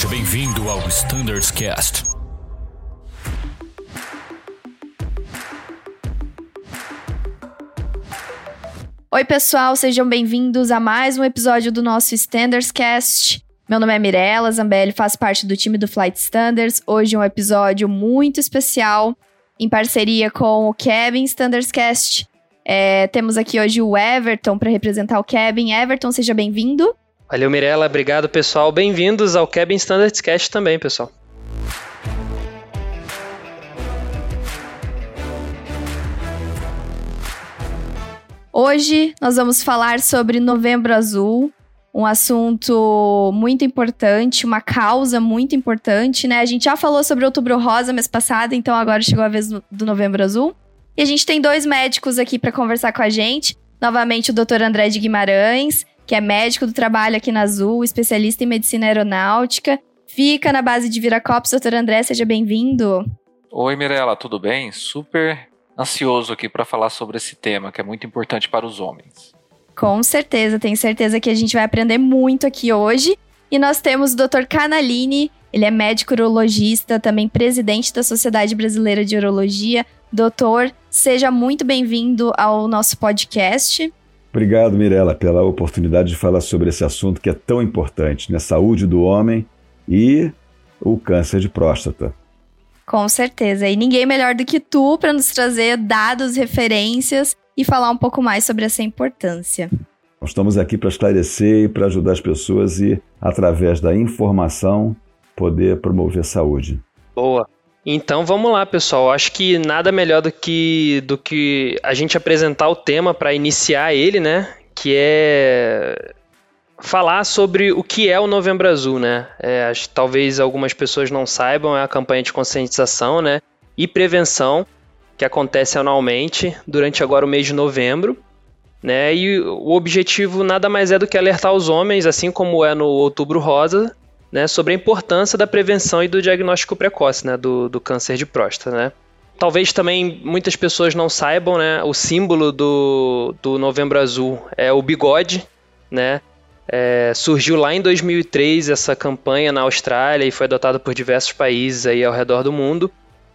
Seja bem-vindo ao Standards Cast. Oi, pessoal, sejam bem-vindos a mais um episódio do nosso Standards Cast. Meu nome é Mirella Zambelli, faço parte do time do Flight Standards. Hoje é um episódio muito especial, em parceria com o Cabin Standards Cast. É, temos aqui hoje o Everton para representar o Cabin. Everton, seja bem-vindo. Valeu, Mirella. Obrigado, pessoal. Bem-vindos ao Cabin Standards Cast também, pessoal. Hoje nós vamos falar sobre Novembro Azul, um assunto muito importante, uma causa muito importante, né? A gente já falou sobre Outubro Rosa mês passado, então agora chegou a vez do Novembro Azul. E a gente tem dois médicos aqui para conversar com a gente. Novamente o Dr. André de Guimarães, que é médico do trabalho aqui na Azul, especialista em medicina aeronáutica. Fica na base de Viracopos. Doutor André, seja bem-vindo. Oi, Mirella, tudo bem? Super ansioso aqui para falar sobre esse tema, que é muito importante para os homens. Com certeza, tenho certeza que a gente vai aprender muito aqui hoje. E nós temos o Dr. Canalini, ele é médico urologista, também presidente da Sociedade Brasileira de Urologia. Doutor, seja muito bem-vindo ao nosso podcast. Obrigado, Mirella, pela oportunidade de falar sobre esse assunto que é tão importante, né? Saúde do homem e o câncer de próstata. Com certeza. E ninguém melhor do que tu para nos trazer dados, referências e falar um pouco mais sobre essa importância. Nós estamos aqui para esclarecer e para ajudar as pessoas e, através da informação, poder promover saúde. Boa. Então vamos lá, pessoal. Acho que nada melhor do que, do que a gente apresentar o tema para iniciar ele, né? Que é falar sobre o que é o Novembro Azul, né? É, acho, talvez algumas pessoas não saibam, é a campanha de conscientização, né? E prevenção que acontece anualmente durante agora o mês de novembro. Né? E o objetivo nada mais é do que alertar os homens, assim como é no Outubro Rosa, né, sobre a importância da prevenção e do diagnóstico precoce né, do, do câncer de próstata. Né? Talvez também muitas pessoas não saibam, né, o símbolo do, do Novembro Azul é o bigode, né? É, surgiu lá em 2003 essa campanha na Austrália e foi adotada por diversos países aí ao redor do mundo.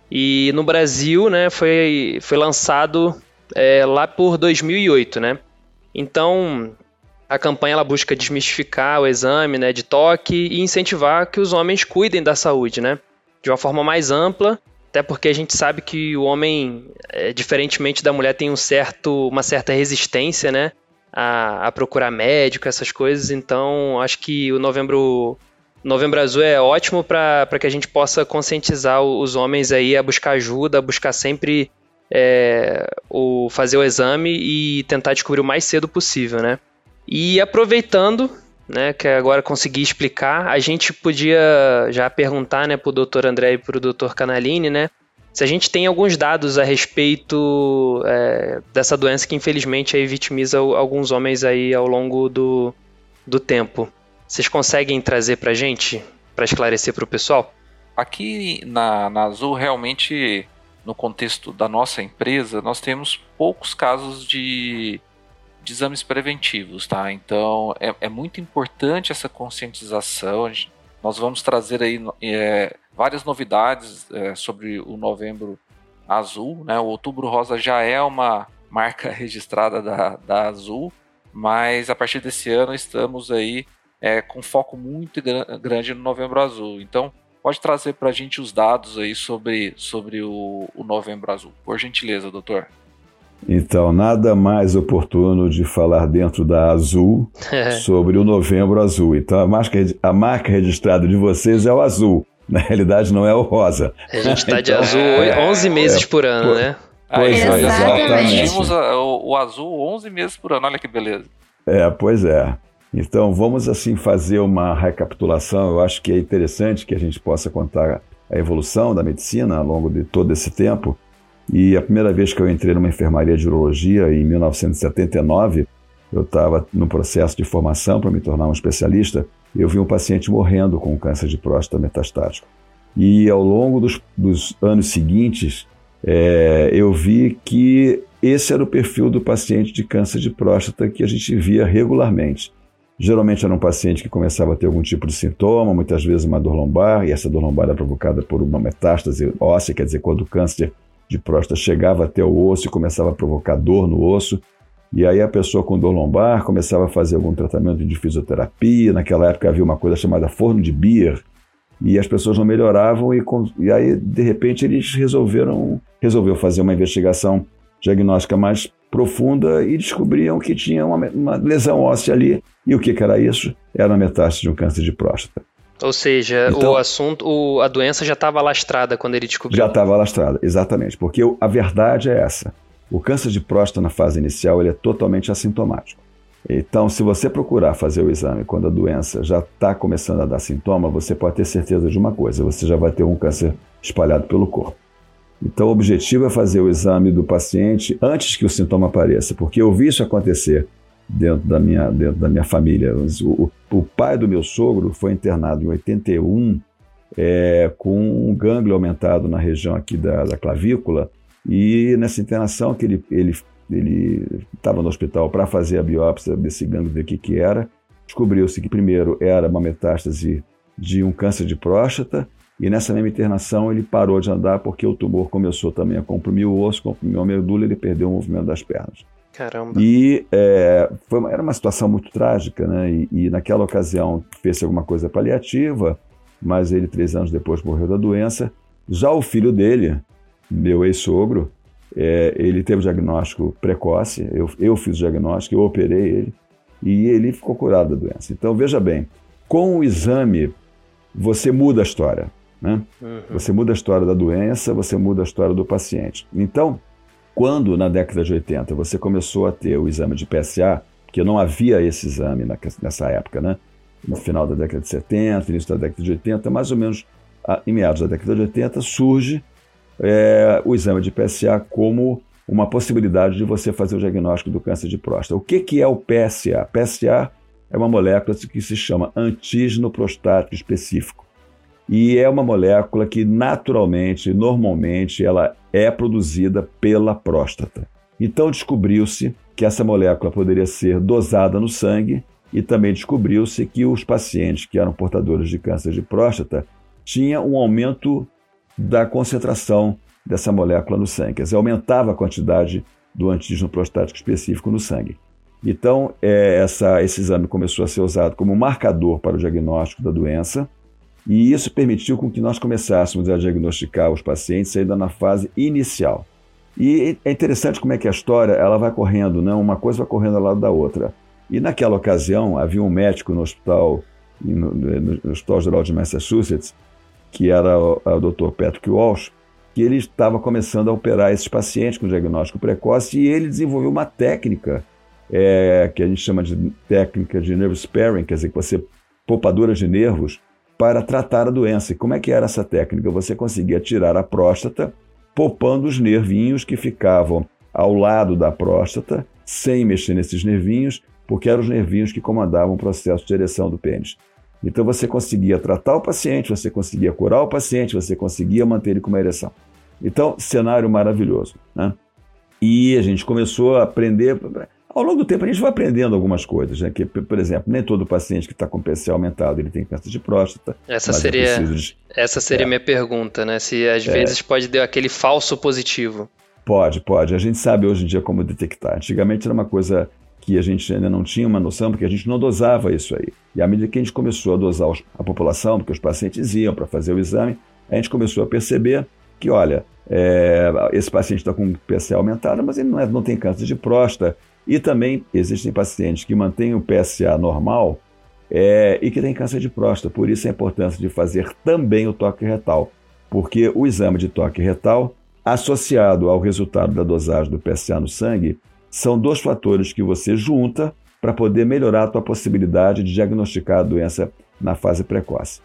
E no Brasil, né, foi, foi lançado é, lá por 2008, né? Então, a campanha ela busca desmistificar o exame né, de toque e incentivar que os homens cuidem da saúde, né? De uma forma mais ampla, até porque a gente sabe que o homem, é, diferentemente da mulher, tem um certo, uma certa resistência, né? A, a procurar médico, essas coisas. Então, acho que o novembro, novembro azul é ótimo para que a gente possa conscientizar os homens aí a buscar ajuda, a buscar sempre é, o, fazer o exame e tentar descobrir o mais cedo possível, né? E aproveitando, né, que agora consegui explicar, a gente podia já perguntar, né, para o Dr. André e para o Dr. Canalini, né, se a gente tem alguns dados a respeito é, dessa doença que infelizmente aí vitimiza alguns homens aí ao longo do, do tempo. Vocês conseguem trazer para a gente, para esclarecer para o pessoal? Aqui na, na Azul, realmente, no contexto da nossa empresa, nós temos poucos casos de de exames preventivos, tá? Então é, é muito importante essa conscientização. Nós vamos trazer aí é, várias novidades é, sobre o Novembro Azul, né? O Outubro Rosa já é uma marca registrada da, da Azul, mas a partir desse ano estamos aí é, com foco muito grande no Novembro Azul. Então pode trazer para a gente os dados aí sobre, sobre o, o Novembro Azul, por gentileza, doutor. Então, nada mais oportuno de falar dentro da Azul sobre o Novembro Azul. Então, a marca, a marca registrada de vocês é o azul. Na realidade, não é o rosa. A gente está de azul 11 meses é, por ano, né? Pois é, exatamente. O, o azul 11 meses por ano, olha que beleza. É, pois é. Então, vamos assim fazer uma recapitulação. Eu acho que é interessante que a gente possa contar a evolução da medicina ao longo de todo esse tempo e a primeira vez que eu entrei numa enfermaria de urologia, em 1979, eu estava no processo de formação para me tornar um especialista, eu vi um paciente morrendo com câncer de próstata metastático. E ao longo dos, dos anos seguintes, é, eu vi que esse era o perfil do paciente de câncer de próstata que a gente via regularmente. Geralmente era um paciente que começava a ter algum tipo de sintoma, muitas vezes uma dor lombar, e essa dor lombar era provocada por uma metástase óssea, quer dizer, quando o câncer de próstata chegava até o osso e começava a provocar dor no osso. E aí a pessoa com dor lombar começava a fazer algum tratamento de fisioterapia. Naquela época havia uma coisa chamada forno de Beer, e as pessoas não melhoravam e, e aí de repente eles resolveram resolveu fazer uma investigação diagnóstica mais profunda e descobriam que tinha uma, uma lesão óssea ali. E o que, que era isso? Era a metástase de um câncer de próstata. Ou seja, então, o assunto, o, a doença já estava alastrada quando ele descobriu. Já estava alastrada, exatamente. Porque a verdade é essa. O câncer de próstata na fase inicial ele é totalmente assintomático. Então, se você procurar fazer o exame quando a doença já está começando a dar sintoma, você pode ter certeza de uma coisa: você já vai ter um câncer espalhado pelo corpo. Então, o objetivo é fazer o exame do paciente antes que o sintoma apareça, porque eu vi isso acontecer dentro da minha, dentro da minha família. O, o pai do meu sogro foi internado em 81 é, com um gânglio aumentado na região aqui da, da clavícula e nessa internação que ele ele ele estava no hospital para fazer a biópsia desse gânglio, ver o que, que era. Descobriu-se que primeiro era uma metástase de um câncer de próstata e nessa mesma internação ele parou de andar porque o tumor começou também a comprimir o osso, comprimir a medula ele perdeu o movimento das pernas. Caramba. E é, foi uma, era uma situação muito trágica, né? E, e naquela ocasião fez alguma coisa paliativa, mas ele, três anos depois, morreu da doença. Já o filho dele, meu ex-sogro, é, ele teve o diagnóstico precoce, eu, eu fiz o diagnóstico, eu operei ele, e ele ficou curado da doença. Então, veja bem, com o exame, você muda a história. Né? Uhum. Você muda a história da doença, você muda a história do paciente. Então, quando na década de 80 você começou a ter o exame de PSA, porque não havia esse exame nessa época, né? no final da década de 70, início da década de 80, mais ou menos em meados da década de 80, surge é, o exame de PSA como uma possibilidade de você fazer o diagnóstico do câncer de próstata. O que, que é o PSA? PSA é uma molécula que se chama antígeno prostático específico. E é uma molécula que naturalmente, normalmente, ela é produzida pela próstata. Então descobriu-se que essa molécula poderia ser dosada no sangue e também descobriu-se que os pacientes que eram portadores de câncer de próstata tinham um aumento da concentração dessa molécula no sangue, quer dizer, aumentava a quantidade do antígeno prostático específico no sangue. Então, é, essa, esse exame começou a ser usado como marcador para o diagnóstico da doença, e isso permitiu com que nós começássemos a diagnosticar os pacientes ainda na fase inicial. E é interessante como é que a história ela vai correndo, né? uma coisa vai correndo ao lado da outra. E naquela ocasião havia um médico no hospital, no, no, Hospital Geral de Massachusetts, que era o, o Dr. Patrick Walsh, que ele estava começando a operar esses pacientes com diagnóstico precoce e ele desenvolveu uma técnica é, que a gente chama de técnica de nerve sparing, quer dizer, que você poupadora de nervos para tratar a doença. E como é que era essa técnica? Você conseguia tirar a próstata, poupando os nervinhos que ficavam ao lado da próstata, sem mexer nesses nervinhos, porque eram os nervinhos que comandavam o processo de ereção do pênis. Então você conseguia tratar o paciente, você conseguia curar o paciente, você conseguia manter ele com uma ereção. Então, cenário maravilhoso. Né? E a gente começou a aprender. Ao longo do tempo, a gente vai aprendendo algumas coisas. Né? Que, por exemplo, nem todo paciente que está com PCA aumentado ele tem câncer de próstata. Essa seria, de... essa seria é. minha pergunta, né? Se às é. vezes pode ter aquele falso positivo. Pode, pode. A gente sabe hoje em dia como detectar. Antigamente era uma coisa que a gente ainda não tinha uma noção, porque a gente não dosava isso aí. E à medida que a gente começou a dosar a população, porque os pacientes iam para fazer o exame, a gente começou a perceber que, olha, é, esse paciente está com PSA aumentado, mas ele não, é, não tem câncer de próstata. E também existem pacientes que mantêm o PSA normal é, e que têm câncer de próstata. Por isso a importância de fazer também o toque retal, porque o exame de toque retal, associado ao resultado da dosagem do PSA no sangue, são dois fatores que você junta para poder melhorar a tua possibilidade de diagnosticar a doença na fase precoce.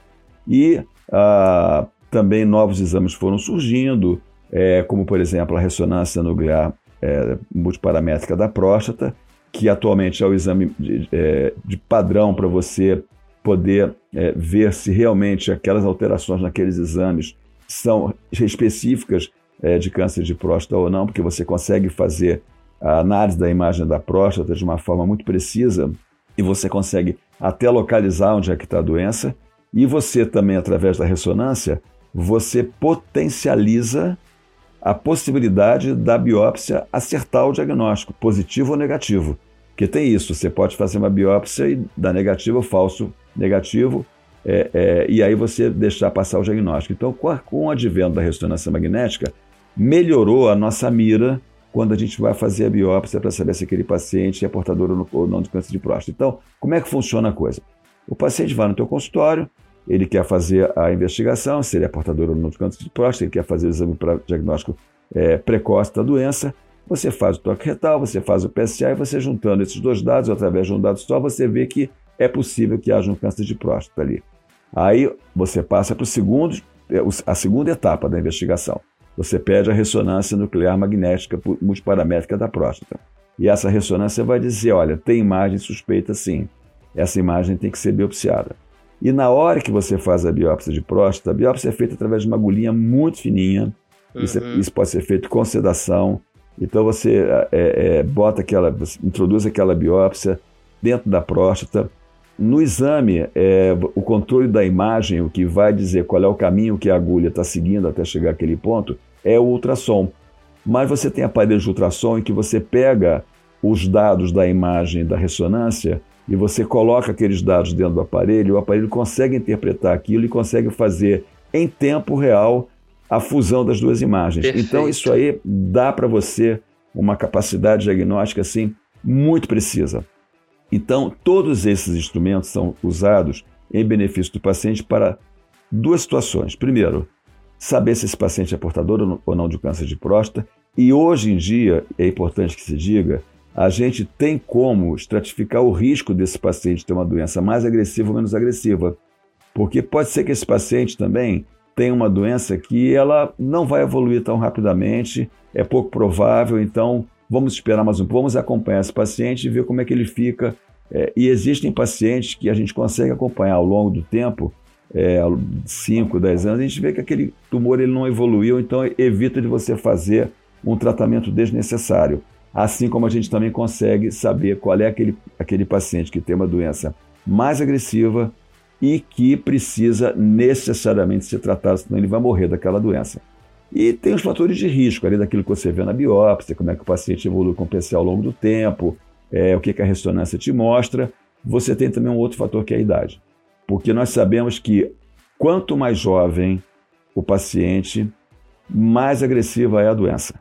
E ah, também novos exames foram surgindo, é, como por exemplo a ressonância nuclear é, multiparamétrica da próstata, que atualmente é o exame de, é, de padrão para você poder é, ver se realmente aquelas alterações naqueles exames são específicas é, de câncer de próstata ou não, porque você consegue fazer a análise da imagem da próstata de uma forma muito precisa e você consegue até localizar onde é que está a doença. E você também, através da ressonância, você potencializa a possibilidade da biópsia acertar o diagnóstico, positivo ou negativo. Porque tem isso, você pode fazer uma biópsia e dar negativo ou falso negativo, é, é, e aí você deixar passar o diagnóstico. Então, com, a, com o advento da ressonância magnética, melhorou a nossa mira quando a gente vai fazer a biópsia para saber se aquele paciente é portador ou não de câncer de próstata. Então, como é que funciona a coisa? O paciente vai no teu consultório, ele quer fazer a investigação, se ele é portador ou não de câncer de próstata, ele quer fazer o exame para diagnóstico é, precoce da doença, você faz o toque retal, você faz o PSA e você juntando esses dois dados, através de um dado só, você vê que é possível que haja um câncer de próstata ali. Aí você passa para o segundo, é, a segunda etapa da investigação. Você pede a ressonância nuclear magnética multiparamétrica da próstata. E essa ressonância vai dizer, olha, tem imagem suspeita sim. Essa imagem tem que ser biopsiada. E na hora que você faz a biópsia de próstata, a biópsia é feita através de uma agulhinha muito fininha. Uhum. Isso, é, isso, pode ser feito com sedação. Então você é, é, bota aquela, introduz aquela biópsia dentro da próstata. No exame, é, o controle da imagem, o que vai dizer qual é o caminho que a agulha está seguindo até chegar àquele ponto, é o ultrassom. Mas você tem aparelhos de ultrassom em que você pega os dados da imagem da ressonância e você coloca aqueles dados dentro do aparelho, o aparelho consegue interpretar aquilo e consegue fazer em tempo real a fusão das duas imagens. Perfeito. Então isso aí dá para você uma capacidade diagnóstica assim muito precisa. Então todos esses instrumentos são usados em benefício do paciente para duas situações. Primeiro, saber se esse paciente é portador ou não de câncer de próstata. E hoje em dia, é importante que se diga, a gente tem como estratificar o risco desse paciente ter uma doença mais agressiva ou menos agressiva. Porque pode ser que esse paciente também tenha uma doença que ela não vai evoluir tão rapidamente, é pouco provável, então vamos esperar mais um pouco, vamos acompanhar esse paciente e ver como é que ele fica. É, e existem pacientes que a gente consegue acompanhar ao longo do tempo, é, 5, 10 anos, a gente vê que aquele tumor ele não evoluiu, então evita de você fazer um tratamento desnecessário. Assim como a gente também consegue saber qual é aquele, aquele paciente que tem uma doença mais agressiva e que precisa necessariamente ser tratado, senão ele vai morrer daquela doença. E tem os fatores de risco, além daquilo que você vê na biópsia, como é que o paciente evolui com o PCA ao longo do tempo, é, o que, que a ressonância te mostra. Você tem também um outro fator que é a idade. Porque nós sabemos que quanto mais jovem o paciente, mais agressiva é a doença.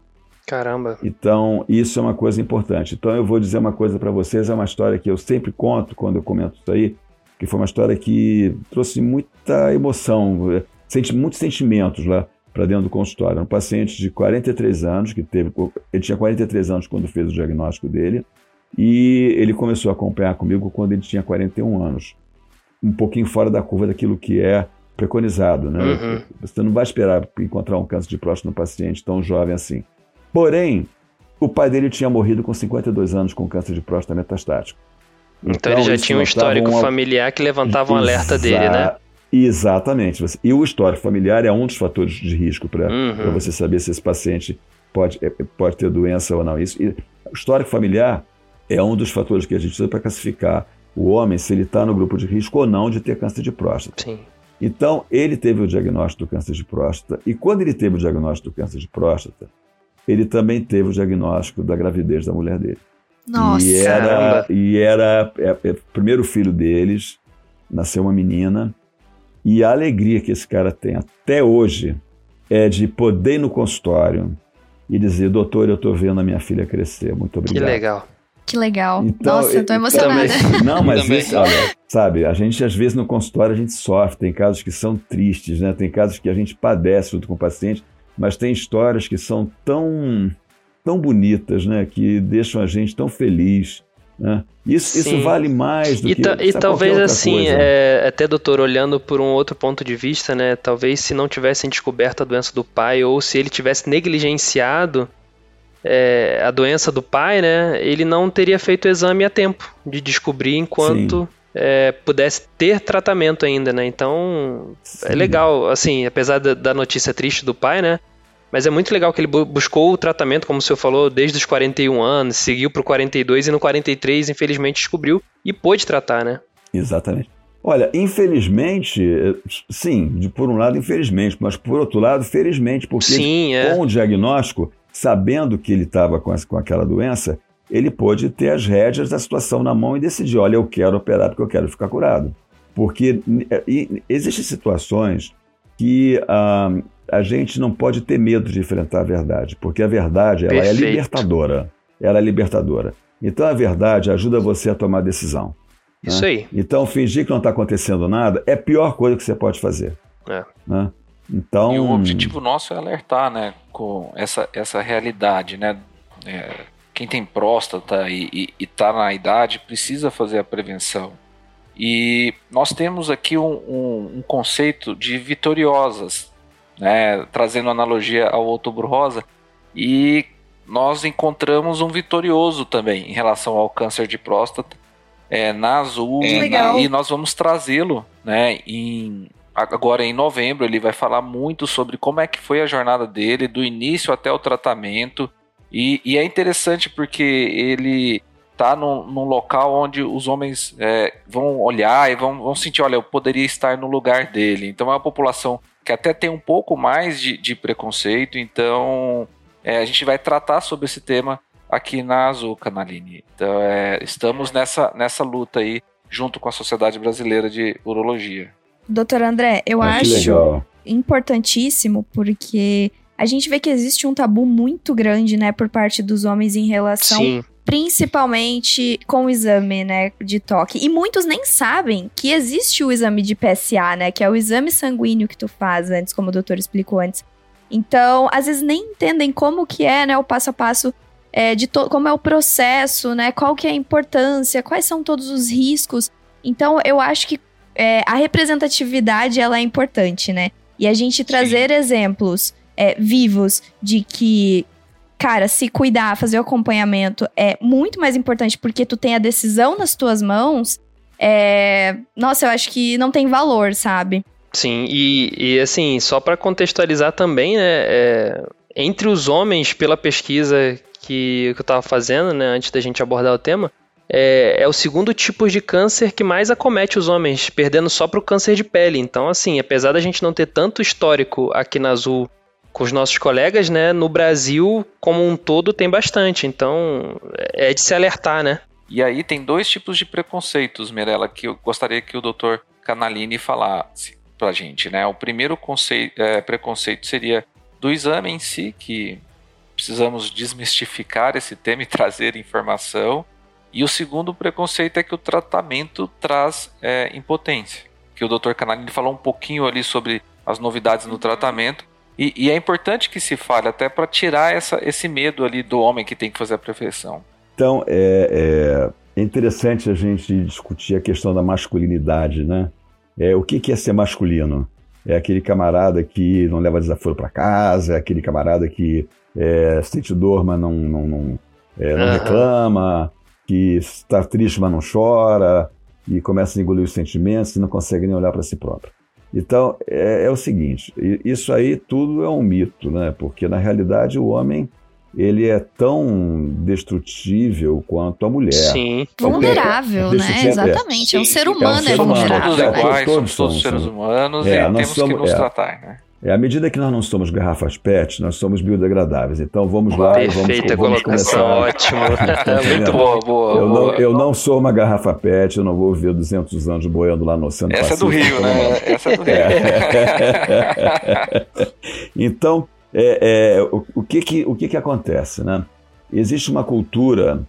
Caramba. Então, isso é uma coisa importante. Então, eu vou dizer uma coisa para vocês, é uma história que eu sempre conto quando eu comento isso aí, que foi uma história que trouxe muita emoção, eh, senti muitos sentimentos lá para dentro do consultório. Um paciente de 43 anos, que teve, ele tinha 43 anos quando fez o diagnóstico dele, e ele começou a acompanhar comigo quando ele tinha 41 anos. Um pouquinho fora da curva daquilo que é preconizado, né? Uhum. Você não vai esperar encontrar um câncer de próstata no paciente tão jovem assim. Porém, o pai dele tinha morrido com 52 anos com câncer de próstata metastático. Então, então ele já tinha um histórico um... familiar que levantava um alerta Exa... dele, né? Exatamente. E o histórico familiar é um dos fatores de risco para uhum. você saber se esse paciente pode, é, pode ter doença ou não. Isso, e o histórico familiar é um dos fatores que a gente usa para classificar o homem se ele está no grupo de risco ou não de ter câncer de próstata. Sim. Então, ele teve o diagnóstico do câncer de próstata, e quando ele teve o diagnóstico do câncer de próstata, ele também teve o diagnóstico da gravidez da mulher dele. Nossa! E era, e era é, é, o primeiro filho deles, nasceu uma menina, e a alegria que esse cara tem até hoje é de poder ir no consultório e dizer, doutor, eu estou vendo a minha filha crescer, muito obrigado. Que legal. Que legal. Então, Nossa, eu tô emocionada. Também, não, mas isso, olha, sabe, a gente às vezes no consultório a gente sofre, tem casos que são tristes, né? Tem casos que a gente padece junto com o paciente mas tem histórias que são tão, tão bonitas, né? Que deixam a gente tão feliz. Né? Isso, isso vale mais do e que. e talvez assim, é, até doutor, olhando por um outro ponto de vista, né? Talvez se não tivessem descoberto a doença do pai, ou se ele tivesse negligenciado é, a doença do pai, né? Ele não teria feito o exame a tempo de descobrir enquanto é, pudesse ter tratamento ainda, né? Então é Sim. é legal, assim, apesar da, da notícia triste do pai, né? Mas é muito legal que ele buscou o tratamento, como o senhor falou, desde os 41 anos, seguiu para o 42 e no 43, infelizmente, descobriu e pôde tratar, né? Exatamente. Olha, infelizmente, sim, de por um lado, infelizmente, mas por outro lado, felizmente, porque sim, é. com o diagnóstico, sabendo que ele estava com, com aquela doença, ele pôde ter as rédeas da situação na mão e decidir: olha, eu quero operar porque eu quero ficar curado. Porque é, existem situações que ah, a gente não pode ter medo de enfrentar a verdade, porque a verdade ela é libertadora. Ela é libertadora. Então a verdade ajuda você a tomar decisão. Isso né? aí. Então fingir que não está acontecendo nada é a pior coisa que você pode fazer. É. Né? Então, e o objetivo nosso é alertar, né, com essa, essa realidade, né? É, quem tem próstata e está na idade precisa fazer a prevenção. E nós temos aqui um, um, um conceito de vitoriosas, né, trazendo analogia ao outubro rosa, e nós encontramos um vitorioso também em relação ao câncer de próstata é, na Azul, é, e nós vamos trazê-lo né, em, agora em novembro. Ele vai falar muito sobre como é que foi a jornada dele, do início até o tratamento. E, e é interessante porque ele tá num, num local onde os homens é, vão olhar e vão, vão sentir, olha, eu poderia estar no lugar dele. Então é uma população que até tem um pouco mais de, de preconceito, então é, a gente vai tratar sobre esse tema aqui na Azul Canaline. Então é, estamos nessa, nessa luta aí junto com a Sociedade Brasileira de Urologia. Doutor André, eu ah, acho importantíssimo porque a gente vê que existe um tabu muito grande, né, por parte dos homens em relação Sim principalmente com o exame, né, de toque. E muitos nem sabem que existe o exame de PSA, né, que é o exame sanguíneo que tu faz antes, como o doutor explicou antes. Então, às vezes nem entendem como que é, né, o passo a passo é, de como é o processo, né, qual que é a importância, quais são todos os riscos. Então, eu acho que é, a representatividade, ela é importante, né? E a gente trazer Sim. exemplos é, vivos de que cara, se cuidar, fazer o acompanhamento é muito mais importante porque tu tem a decisão nas tuas mãos. É... Nossa, eu acho que não tem valor, sabe? Sim, e, e assim, só para contextualizar também, né? É... Entre os homens, pela pesquisa que, que eu estava fazendo, né, antes da gente abordar o tema, é, é, o segundo tipo de câncer que mais acomete os homens, perdendo só para o câncer de pele. Então, assim, apesar da gente não ter tanto histórico aqui na Azul com os nossos colegas, né? No Brasil, como um todo, tem bastante. Então, é de se alertar, né? E aí tem dois tipos de preconceitos, Mirella, que eu gostaria que o doutor Canalini falasse pra gente, né? O primeiro conceito, é, preconceito seria do exame em si, que precisamos desmistificar esse tema e trazer informação. E o segundo preconceito é que o tratamento traz é, impotência. Que o Dr. Canalini falou um pouquinho ali sobre as novidades no tratamento, e, e é importante que se fale até para tirar essa, esse medo ali do homem que tem que fazer a perfeição. Então, é, é, é interessante a gente discutir a questão da masculinidade, né? É, o que, que é ser masculino? É aquele camarada que não leva desaforo para casa, é aquele camarada que é, sente dor, mas não, não, não, é, não uhum. reclama, que está triste, mas não chora, e começa a engolir os sentimentos e não consegue nem olhar para si próprio. Então, é, é, o seguinte, isso aí tudo é um mito, né? Porque, na realidade, o homem, ele é tão destrutível quanto a mulher. Sim. Vulnerável, né? Exatamente. É, um ser humano, é, um ser humano. é vulnerável. Somos iguais, somos todos seres humanos é, e temos somos, que nos é. tratar, né? É, à medida que nós não somos garrafas PET, nós somos biodegradáveis. Então vamos lá Perfeita vamos, vamos começar. ótimo. Muito boa, boa. Eu, boa. Não, eu não sou uma garrafa PET, eu não vou ver 200 anos boiando lá no Oceano Essa Pacífico. é do Rio, né? Essa é do Rio. É. então, é, é, o, o, que, que, o que, que acontece? Né? Existe uma cultura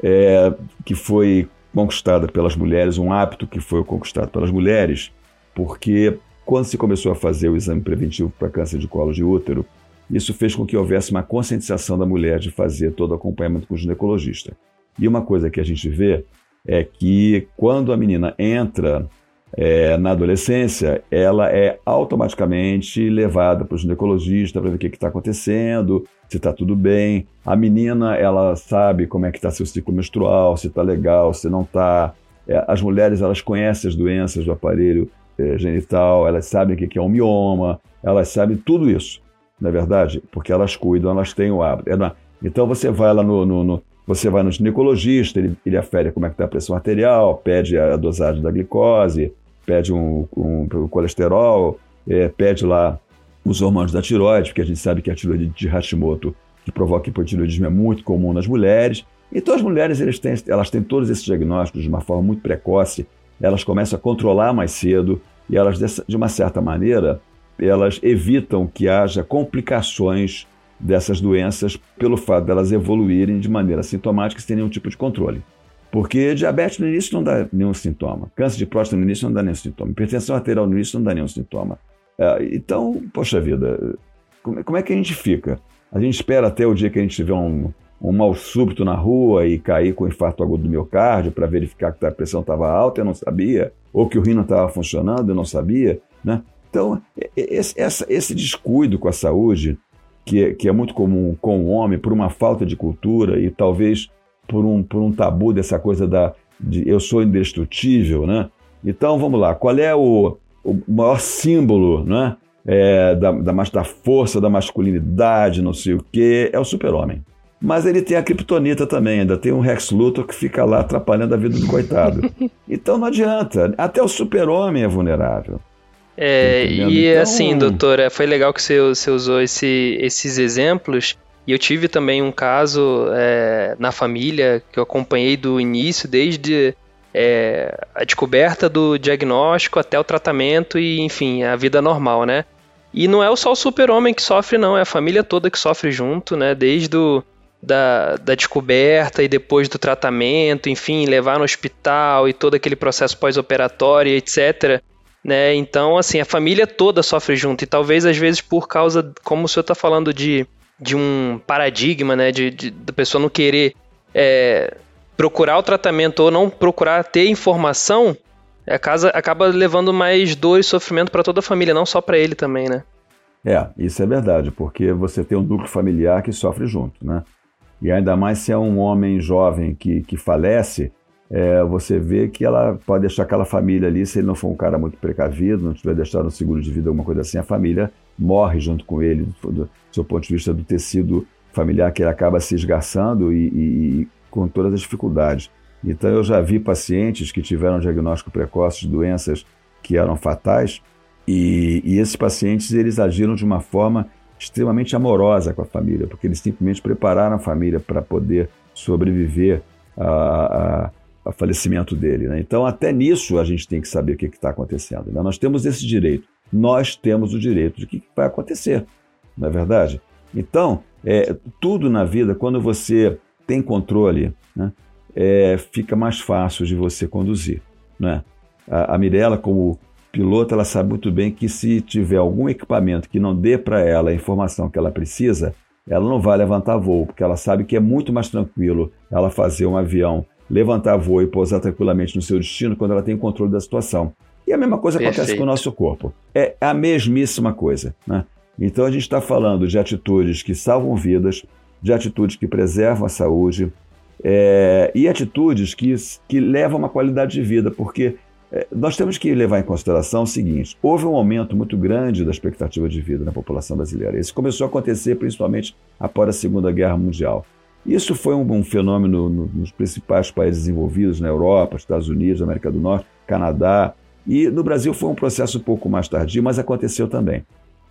é, que foi conquistada pelas mulheres, um hábito que foi conquistado pelas mulheres, porque quando se começou a fazer o exame preventivo para câncer de colo de útero, isso fez com que houvesse uma conscientização da mulher de fazer todo o acompanhamento com o ginecologista. E uma coisa que a gente vê é que quando a menina entra é, na adolescência, ela é automaticamente levada para o ginecologista para ver o que está acontecendo, se está tudo bem. A menina, ela sabe como é que está seu ciclo menstrual, se está legal, se não está. É, as mulheres, elas conhecem as doenças do aparelho genital, elas sabem o que é um mioma, elas sabem tudo isso. não é verdade? Porque elas cuidam, elas têm o hábito. É então você vai lá no, no, no você vai no ginecologista, ele, ele afere como é que está a pressão arterial, pede a dosagem da glicose, pede um, um, um colesterol, é, pede lá os hormônios da tiroide, porque a gente sabe que a tiroide de Hashimoto, que provoca hipotiroidismo, é muito comum nas mulheres. Então as mulheres têm, elas têm todos esses diagnósticos de uma forma muito precoce, elas começam a controlar mais cedo e elas, de uma certa maneira, elas evitam que haja complicações dessas doenças pelo fato delas de evoluírem de maneira sintomática sem nenhum tipo de controle. Porque diabetes no início não dá nenhum sintoma, câncer de próstata no início não dá nenhum sintoma, hipertensão arterial no início não dá nenhum sintoma. É, então, poxa vida, como é que a gente fica? A gente espera até o dia que a gente tiver um, um mal súbito na rua e cair com infarto agudo do miocárdio para verificar que a pressão estava alta, eu não sabia, ou que o rim não estava funcionando, eu não sabia. Né? Então, esse, essa, esse descuido com a saúde, que é, que é muito comum com o homem, por uma falta de cultura e talvez por um, por um tabu dessa coisa da, de eu sou indestrutível, né? Então, vamos lá, qual é o, o maior símbolo né? É, da, da, da força, da masculinidade, não sei o quê? É o super-homem. Mas ele tem a Kryptonita também, ainda tem um Rex Luthor que fica lá atrapalhando a vida do coitado. Então não adianta, até o super-homem é vulnerável. É, e então... assim, doutora, foi legal que você, você usou esse, esses exemplos. E eu tive também um caso é, na família que eu acompanhei do início, desde é, a descoberta do diagnóstico até o tratamento e, enfim, a vida normal, né? E não é só o super-homem que sofre, não, é a família toda que sofre junto, né? Desde o, da, da descoberta e depois do tratamento, enfim, levar no hospital e todo aquele processo pós-operatório, etc. Né? Então, assim, a família toda sofre junto. E talvez, às vezes, por causa, como o senhor está falando, de, de um paradigma, né? De, de da pessoa não querer é, procurar o tratamento ou não procurar ter informação, a casa acaba levando mais dor e sofrimento para toda a família, não só para ele também, né? É, isso é verdade, porque você tem um núcleo familiar que sofre junto, né? E ainda mais se é um homem jovem que, que falece, é, você vê que ela pode deixar aquela família ali, se ele não for um cara muito precavido, não tiver deixado um seguro de vida, alguma coisa assim, a família morre junto com ele, do, do seu ponto de vista do tecido familiar, que ele acaba se esgarçando e, e, com todas as dificuldades. Então, eu já vi pacientes que tiveram diagnóstico precoce de doenças que eram fatais, e, e esses pacientes eles agiram de uma forma extremamente amorosa com a família, porque eles simplesmente prepararam a família para poder sobreviver a, a, a falecimento dele. Né? Então, até nisso a gente tem que saber o que está acontecendo. Né? Nós temos esse direito. Nós temos o direito de que vai acontecer, não é verdade? Então, é, tudo na vida, quando você tem controle, né, é, fica mais fácil de você conduzir. Né? A, a Mirella, como piloto, ela sabe muito bem que se tiver algum equipamento que não dê para ela a informação que ela precisa, ela não vai levantar voo, porque ela sabe que é muito mais tranquilo ela fazer um avião levantar voo e pousar tranquilamente no seu destino quando ela tem o controle da situação. E a mesma coisa Perfeito. acontece com o nosso corpo. É a mesmíssima coisa. Né? Então a gente está falando de atitudes que salvam vidas, de atitudes que preservam a saúde é, e atitudes que, que levam uma qualidade de vida, porque nós temos que levar em consideração o seguinte: houve um aumento muito grande da expectativa de vida na população brasileira. Isso começou a acontecer principalmente após a Segunda Guerra Mundial. Isso foi um, um fenômeno no, nos principais países desenvolvidos, na Europa, Estados Unidos, América do Norte, Canadá. E no Brasil foi um processo um pouco mais tardio, mas aconteceu também.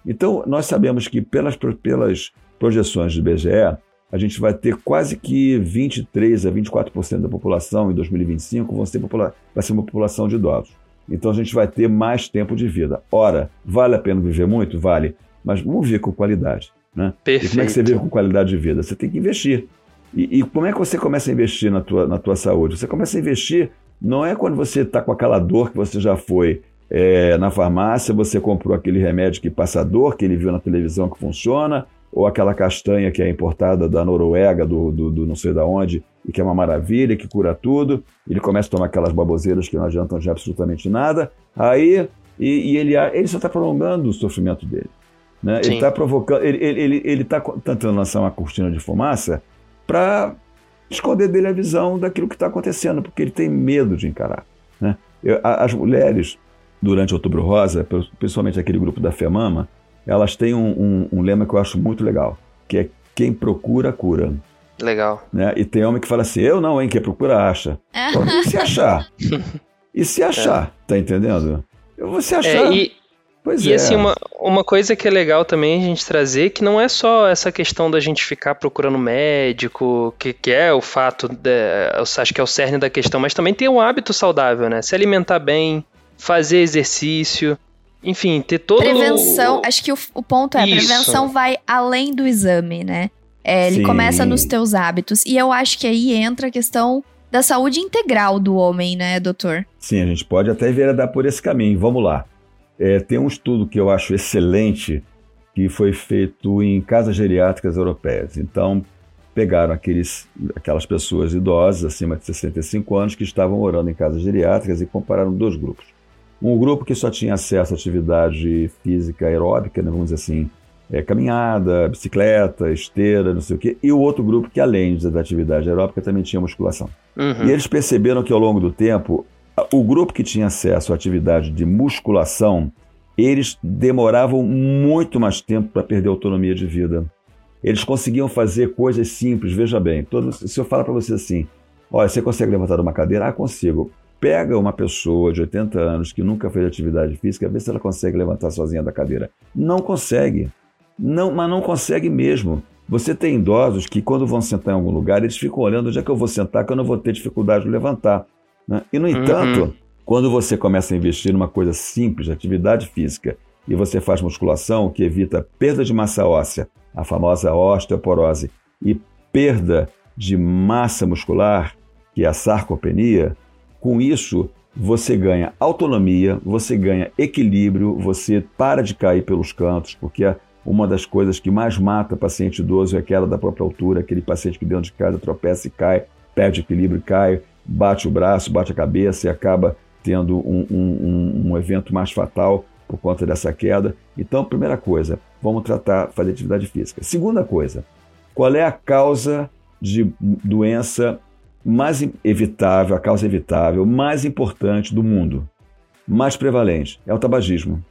Então, nós sabemos que pelas, pelas projeções do BGE, a gente vai ter quase que 23 a 24% da população em 2025 vão ser vai ser uma população de idosos. Então a gente vai ter mais tempo de vida. Ora, vale a pena viver muito? Vale. Mas vamos viver com qualidade. Né? Perfeito. E como é que você vive com qualidade de vida? Você tem que investir. E, e, como é que você começa a investir na tua, na tua saúde? Você começa a investir não é quando você está com aquela dor que você já foi é, na farmácia, você comprou aquele remédio que passa dor, que ele viu na televisão que funciona, ou aquela castanha que é importada da Noruega, do, do, do, não sei da onde, e que é uma maravilha, que cura tudo. Ele começa a tomar aquelas baboseiras que não adiantam de absolutamente nada. Aí, e, e ele, ele só está prolongando o sofrimento dele. Né? Ele está provocando, ele está ele, ele, ele tá tentando lançar uma cortina de fumaça para esconder dele a visão daquilo que está acontecendo, porque ele tem medo de encarar. Né? Eu, as mulheres, durante Outubro Rosa, principalmente aquele grupo da FEMAMA, elas têm um, um, um lema que eu acho muito legal, que é quem procura, cura. Legal. Né? E tem homem que fala assim, eu não, hein, quem procura, acha. Então, e se achar? E se achar, é. tá entendendo? Você achar... É, e, Pois e é. assim, uma, uma coisa que é legal também a gente trazer, que não é só essa questão da gente ficar procurando médico, que, que é o fato, de, eu acho que é o cerne da questão, mas também ter um hábito saudável, né? Se alimentar bem, fazer exercício, enfim, ter todo Prevenção, o... acho que o, o ponto é, a prevenção vai além do exame, né? É, ele Sim. começa nos teus hábitos. E eu acho que aí entra a questão da saúde integral do homem, né, doutor? Sim, a gente pode até dar por esse caminho. Vamos lá. É, tem um estudo que eu acho excelente que foi feito em casas geriátricas europeias. Então, pegaram aqueles, aquelas pessoas idosas, acima de 65 anos, que estavam morando em casas geriátricas e compararam dois grupos. Um grupo que só tinha acesso à atividade física aeróbica, né, vamos dizer assim, é, caminhada, bicicleta, esteira, não sei o quê, e o outro grupo que, além da atividade aeróbica, também tinha musculação. Uhum. E eles perceberam que, ao longo do tempo, o grupo que tinha acesso à atividade de musculação, eles demoravam muito mais tempo para perder autonomia de vida. Eles conseguiam fazer coisas simples, veja bem. Todo, se eu falar para você assim, olha, você consegue levantar uma cadeira? Ah, consigo. Pega uma pessoa de 80 anos que nunca fez atividade física, vê se ela consegue levantar sozinha da cadeira. Não consegue. Não, mas não consegue mesmo. Você tem idosos que, quando vão sentar em algum lugar, eles ficam olhando onde é que eu vou sentar, que eu não vou ter dificuldade de levantar. Né? E, no uhum. entanto, quando você começa a investir numa coisa simples, atividade física, e você faz musculação, que evita perda de massa óssea, a famosa osteoporose, e perda de massa muscular, que é a sarcopenia, com isso você ganha autonomia, você ganha equilíbrio, você para de cair pelos cantos, porque uma das coisas que mais mata paciente idoso é aquela da própria altura, aquele paciente que dentro de casa tropeça e cai, perde equilíbrio e cai bate o braço, bate a cabeça e acaba tendo um, um, um evento mais fatal por conta dessa queda. Então, primeira coisa, vamos tratar, fazer atividade física. Segunda coisa, qual é a causa de doença mais evitável, a causa evitável mais importante do mundo, mais prevalente? É o tabagismo.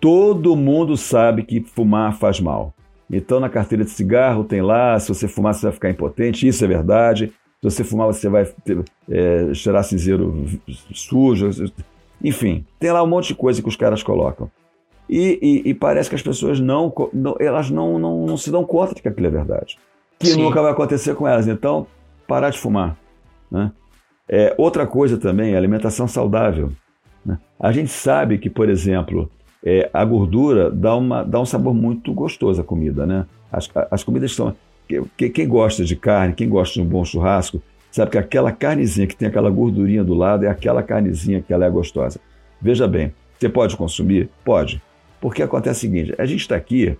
Todo mundo sabe que fumar faz mal. Então, na carteira de cigarro tem lá, se você fumar, você vai ficar impotente, isso é verdade. Se você fumar, você vai ter, é, cheirar cinzeiro sujo. Enfim, tem lá um monte de coisa que os caras colocam. E, e, e parece que as pessoas não, não elas não, não, não, se dão conta de que aquilo é verdade. Que Sim. nunca vai acontecer com elas. Então, parar de fumar. Né? É, outra coisa também alimentação saudável. Né? A gente sabe que, por exemplo, é, a gordura dá, uma, dá um sabor muito gostoso à comida. Né? As, as comidas são quem gosta de carne, quem gosta de um bom churrasco, sabe que aquela carnezinha que tem aquela gordurinha do lado é aquela carnezinha que ela é gostosa. Veja bem, você pode consumir? Pode. Porque acontece o seguinte: a gente está aqui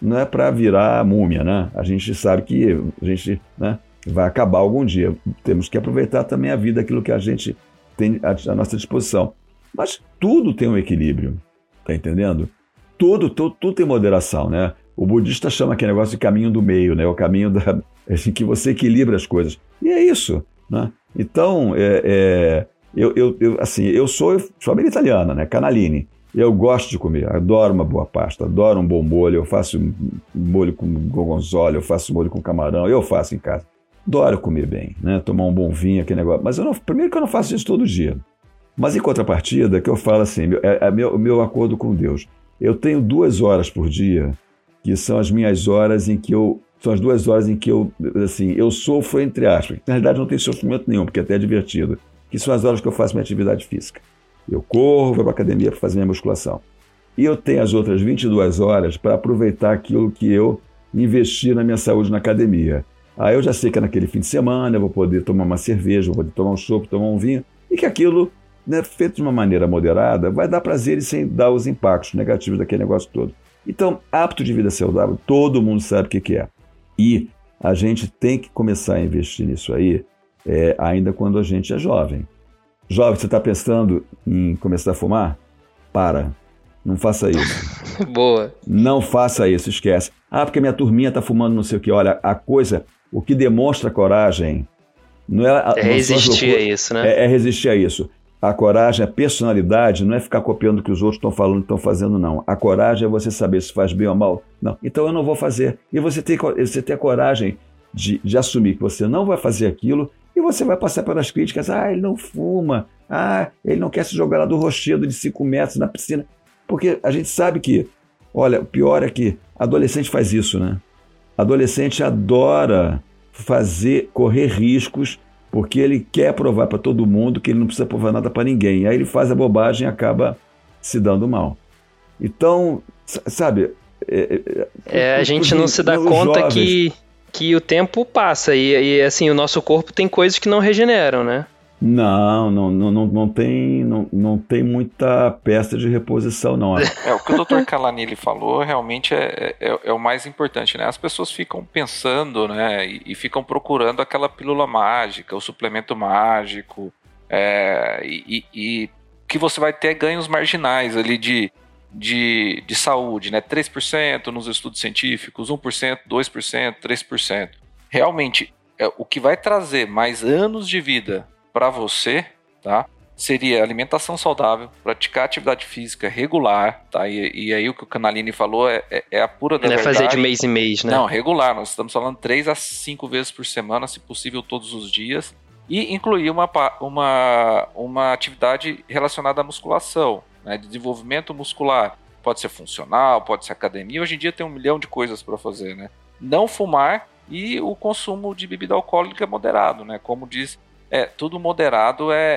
não é para virar múmia, né? A gente sabe que a gente né, vai acabar algum dia. Temos que aproveitar também a vida, aquilo que a gente tem à nossa disposição. Mas tudo tem um equilíbrio, tá entendendo? Tudo, tudo, tudo tem moderação, né? O budista chama aquele negócio de caminho do meio, né? O caminho da, em que você equilibra as coisas. E é isso, né? Então, é, é, eu, eu, eu, assim, eu sou família italiana, né? Canaline. Eu gosto de comer, adoro uma boa pasta, adoro um bom molho. Eu faço molho com gorgonzola, eu faço molho com camarão, eu faço em casa. Adoro comer bem, né? Tomar um bom vinho, aquele negócio. Mas eu não, primeiro que eu não faço isso todo dia. Mas em contrapartida, que eu falo assim, é, é meu, meu acordo com Deus. Eu tenho duas horas por dia que são as minhas horas em que eu são as duas horas em que eu assim eu sofro entre aspas. Na realidade não tem sofrimento nenhum, porque até é divertido. Que são as horas que eu faço minha atividade física. Eu corro, vou para academia para fazer minha musculação. E eu tenho as outras 22 horas para aproveitar aquilo que eu investi na minha saúde na academia. Aí eu já sei que é naquele fim de semana eu vou poder tomar uma cerveja, vou poder tomar um chopp, tomar um vinho, e que aquilo, né, feito de uma maneira moderada, vai dar prazer e sem dar os impactos negativos daquele negócio todo. Então, hábito de vida saudável, todo mundo sabe o que, que é. E a gente tem que começar a investir nisso aí é, ainda quando a gente é jovem. Jovem, você está pensando em começar a fumar? Para. Não faça isso. Boa. Não faça isso, esquece. Ah, porque minha turminha está fumando não sei o que. Olha, a coisa, o que demonstra coragem não é, é resistir a isso, né? É, é resistir a isso. A coragem, a personalidade, não é ficar copiando o que os outros estão falando, estão fazendo, não. A coragem é você saber se faz bem ou mal. Não, então eu não vou fazer. E você ter, você ter a coragem de, de assumir que você não vai fazer aquilo e você vai passar pelas críticas. Ah, ele não fuma. Ah, ele não quer se jogar lá do rochedo de 5 metros na piscina. Porque a gente sabe que, olha, o pior é que adolescente faz isso, né? Adolescente adora fazer, correr riscos, porque ele quer provar para todo mundo que ele não precisa provar nada para ninguém. Aí ele faz a bobagem e acaba se dando mal. Então, sabe. É, é, é a gente não se dá conta jovens, que, que o tempo passa e, e, assim, o nosso corpo tem coisas que não regeneram, né? Não, não, não, não, tem, não, não tem muita peça de reposição, não. É, o que o Dr. Calanilli falou realmente é, é, é, o mais importante, né? As pessoas ficam pensando, né, e, e ficam procurando aquela pílula mágica, o suplemento mágico, é, e, e, que você vai ter ganhos marginais ali de, de, de saúde, né? 3% nos estudos científicos, 1%, 2%, 3%. Realmente, é, o que vai trazer mais anos de vida para você, tá? Seria alimentação saudável, praticar atividade física regular, tá? E, e aí o que o Canalini falou é, é, é a pura da Não é fazer de mês em mês, né? Não, regular. Nós estamos falando três a cinco vezes por semana, se possível todos os dias. E incluir uma, uma, uma atividade relacionada à musculação, né? desenvolvimento muscular. Pode ser funcional, pode ser academia. Hoje em dia tem um milhão de coisas para fazer, né? Não fumar e o consumo de bebida alcoólica moderado, né? Como diz é, tudo moderado é,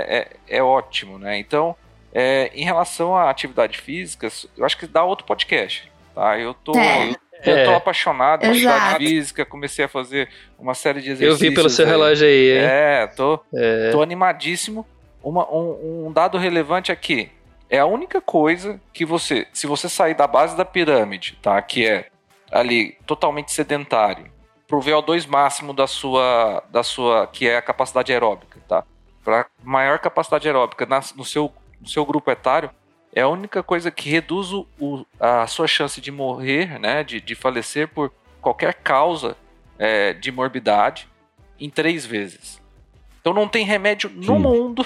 é, é ótimo, né? Então, é, em relação à atividade física, eu acho que dá outro podcast, tá? Eu tô, é. eu, eu tô é. apaixonado por atividade física, comecei a fazer uma série de exercícios. Eu vi pelo seu relógio aí. É, tô, é. tô animadíssimo. Uma, um, um dado relevante aqui, é a única coisa que você, se você sair da base da pirâmide, tá? Que é ali totalmente sedentário, pro VO2 máximo da sua, da sua, que é a capacidade aeróbica, tá? Para maior capacidade aeróbica na, no, seu, no seu grupo etário, é a única coisa que reduz o, a sua chance de morrer, né, de, de falecer por qualquer causa é, de morbidade em três vezes. Então não tem remédio no Sim. mundo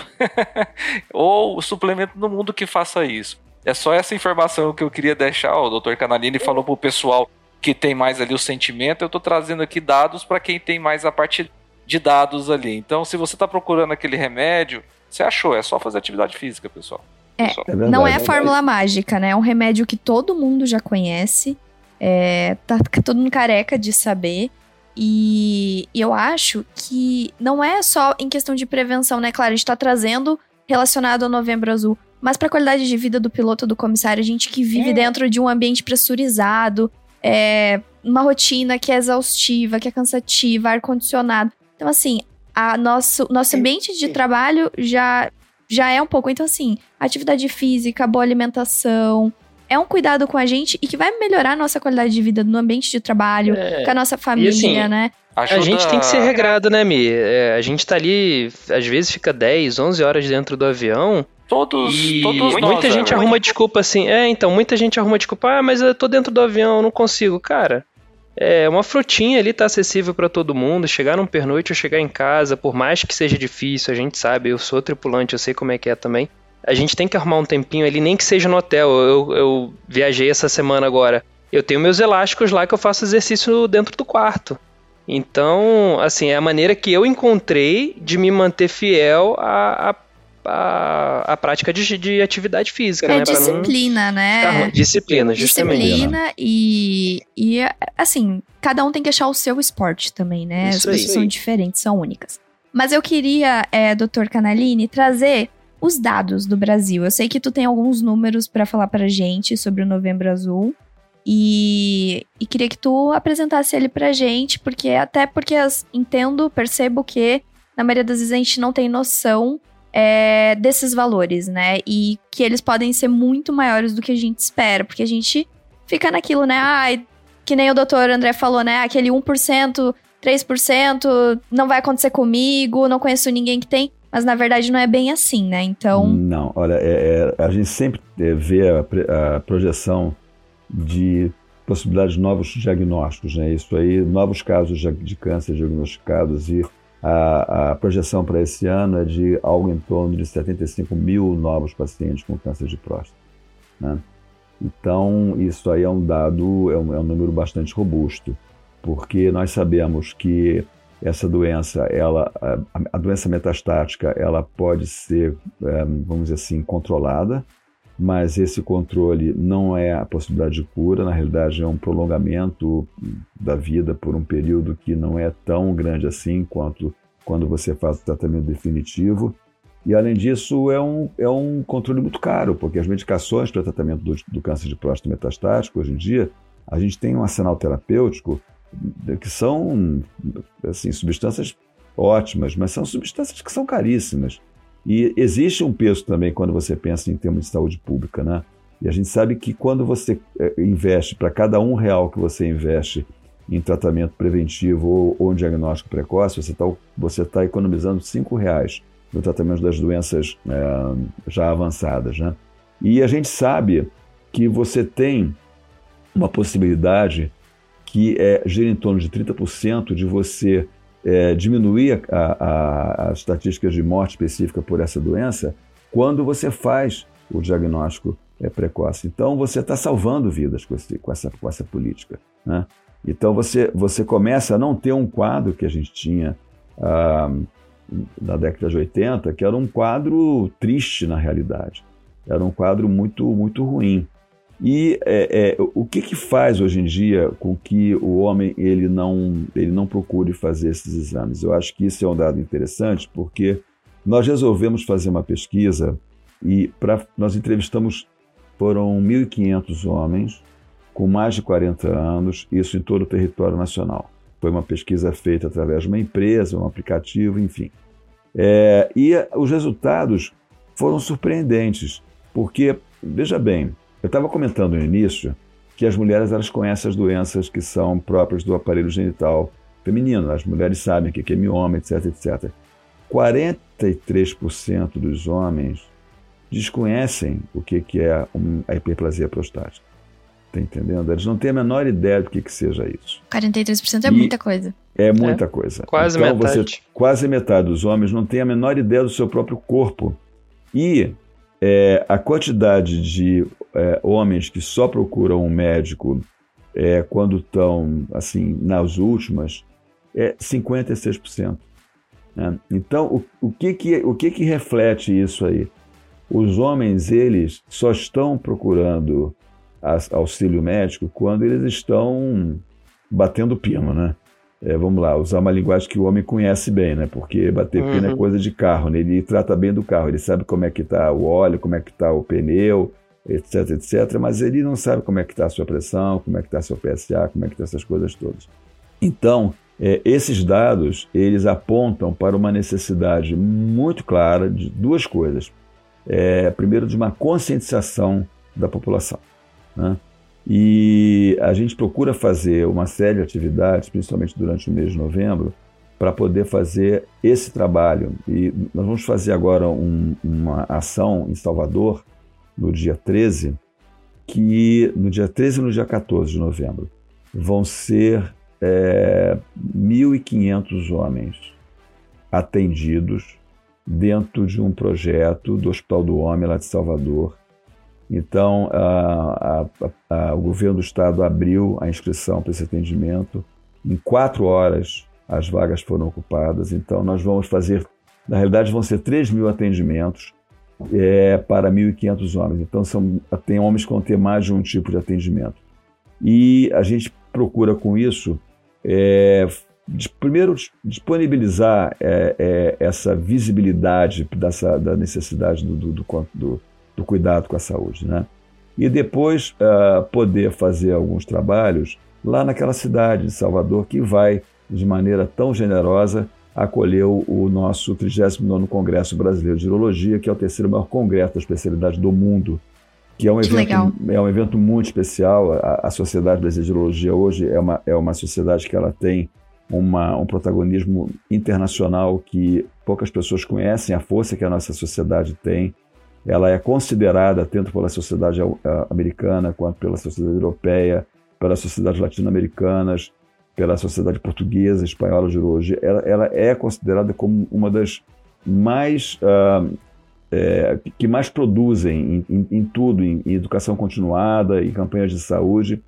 ou suplemento no mundo que faça isso. É só essa informação que eu queria deixar. O Dr. Canalini falou pro pessoal que tem mais ali o sentimento, eu estou trazendo aqui dados para quem tem mais a parte de dados ali. Então, se você está procurando aquele remédio, você achou, é só fazer atividade física, pessoal. É, é verdade, não é, a fórmula mágica, né? É um remédio que todo mundo já conhece, é, tá todo mundo careca de saber. E, e, eu acho que não é só em questão de prevenção, né? Claro, a gente tá trazendo relacionado ao Novembro Azul, mas para a qualidade de vida do piloto, do comissário, a gente que vive é. dentro de um ambiente pressurizado, é, uma rotina que é exaustiva, que é cansativa, ar-condicionado. Então, assim, a nosso, nosso ambiente de trabalho já, já é um pouco. Então, assim, atividade física, boa alimentação, é um cuidado com a gente e que vai melhorar a nossa qualidade de vida no ambiente de trabalho, é. com a nossa família, assim, né? Ajuda... A gente tem que ser regrado, né, Mi? É, a gente tá ali, às vezes fica 10, 11 horas dentro do avião Todos, e todos muita nós, gente é, arruma desculpa assim. É, então, muita gente arruma desculpa. Ah, mas eu tô dentro do avião, não consigo. Cara, é uma frutinha ali tá acessível para todo mundo. Chegar num pernoite ou chegar em casa, por mais que seja difícil, a gente sabe, eu sou tripulante, eu sei como é que é também. A gente tem que arrumar um tempinho ali, nem que seja no hotel. Eu, eu viajei essa semana agora. Eu tenho meus elásticos lá que eu faço exercício dentro do quarto. Então, assim, é a maneira que eu encontrei de me manter fiel a a, prática de, de atividade física. É né? disciplina, né? Disciplina, justamente. Disciplina e, e, assim, cada um tem que achar o seu esporte também, né? Isso As pessoas são diferentes, são únicas. Mas eu queria, é, doutor Canalini, trazer os dados do Brasil. Eu sei que tu tem alguns números para falar pra gente sobre o Novembro Azul. E, e, queria que tu apresentasse ele pra gente, porque até porque as, entendo, percebo que na maioria das vezes a gente não tem noção é, desses valores, né? E que eles podem ser muito maiores do que a gente espera, porque a gente fica naquilo, né? Ah, que nem o doutor André falou, né? Aquele 1%, 3% não vai acontecer comigo, não conheço ninguém que tem. Mas na verdade não é bem assim, né? Então. Não, olha, é, é, a gente sempre vê a, a projeção de possibilidades de novos diagnósticos, né? Isso aí, novos casos de, de câncer diagnosticados e a, a projeção para esse ano é de algo em torno de 75 mil novos pacientes com câncer de próstata. Né? Então, isso aí é um dado, é um, é um número bastante robusto, porque nós sabemos que essa doença, ela, a, a doença metastática, ela pode ser, é, vamos dizer assim, controlada, mas esse controle não é a possibilidade de cura, na realidade é um prolongamento da vida por um período que não é tão grande assim quanto quando você faz o tratamento definitivo. E além disso, é um, é um controle muito caro, porque as medicações para tratamento do, do câncer de próstata metastático, hoje em dia, a gente tem um arsenal terapêutico que são assim, substâncias ótimas, mas são substâncias que são caríssimas. E existe um peso também quando você pensa em termos de saúde pública, né? E a gente sabe que quando você eh, investe, para cada um real que você investe em tratamento preventivo ou, ou em diagnóstico precoce, você está você tá economizando cinco reais no tratamento das doenças é, já avançadas, né? E a gente sabe que você tem uma possibilidade que é, gira em torno de 30% de você é, diminuir a, a, as estatísticas de morte específica por essa doença quando você faz o diagnóstico é, precoce. Então, você está salvando vidas com, esse, com, essa, com essa política. Né? Então, você, você começa a não ter um quadro que a gente tinha ah, na década de 80, que era um quadro triste na realidade. Era um quadro muito, muito ruim. E é, é, o que, que faz hoje em dia com que o homem ele não, ele não procure fazer esses exames? Eu acho que isso é um dado interessante, porque nós resolvemos fazer uma pesquisa e pra, nós entrevistamos, foram 1.500 homens com mais de 40 anos, isso em todo o território nacional. Foi uma pesquisa feita através de uma empresa, um aplicativo, enfim. É, e os resultados foram surpreendentes, porque, veja bem, eu estava comentando no início que as mulheres elas conhecem as doenças que são próprias do aparelho genital feminino. As mulheres sabem o que é mioma, etc, etc. 43% dos homens desconhecem o que é a hiperplasia prostática. Está entendendo? Eles não têm a menor ideia do que, que seja isso. 43% é e muita coisa. É muita é. coisa. Quase então, metade. Você, quase metade dos homens não tem a menor ideia do seu próprio corpo. E é, a quantidade de é, homens que só procuram um médico é, quando estão assim nas últimas é 56%. Né? Então, o, o, que, que, o que, que reflete isso aí? Os homens, eles só estão procurando auxílio médico quando eles estão batendo pino, né? É, vamos lá, usar uma linguagem que o homem conhece bem, né? Porque bater uhum. pino é coisa de carro, né? Ele trata bem do carro, ele sabe como é que está o óleo, como é que está o pneu, etc, etc, mas ele não sabe como é que está a sua pressão, como é que está seu PSA, como é que está essas coisas todas. Então, é, esses dados, eles apontam para uma necessidade muito clara de duas coisas. É, primeiro, de uma conscientização da população. Né? E a gente procura fazer uma série de atividades, principalmente durante o mês de novembro, para poder fazer esse trabalho. E nós vamos fazer agora um, uma ação em Salvador, no dia 13, que no dia 13 e no dia 14 de novembro vão ser é, 1.500 homens atendidos dentro de um projeto do Hospital do Homem lá de Salvador, então, a, a, a, o governo do estado abriu a inscrição para esse atendimento. Em quatro horas, as vagas foram ocupadas. Então, nós vamos fazer, na realidade, vão ser 3 mil atendimentos é, para 1.500 homens. Então, são, tem homens que vão ter mais de um tipo de atendimento. E a gente procura, com isso, é, primeiro disponibilizar é, é, essa visibilidade dessa, da necessidade do, do, do, do do cuidado com a saúde, né? E depois uh, poder fazer alguns trabalhos lá naquela cidade de Salvador que vai, de maneira tão generosa, acolher o, nosso 39º Congresso Brasileiro de Urologia, que é o terceiro maior congresso da especialidade do mundo, que é um, que evento, é um evento muito especial. A, a Sociedade Brasileira de Urologia hoje é uma, é uma sociedade que ela tem uma, um protagonismo internacional que poucas pessoas conhecem, a força que a nossa sociedade tem ela é considerada tanto pela sociedade americana quanto pela sociedade europeia, pelas sociedades latino-americanas, pela Sociedade Portuguesa Espanhola de Urologia, ela, ela é considerada como uma das mais uh, é, que mais produzem em, em, em tudo, em, em, educação continuada, em campanhas de saúde.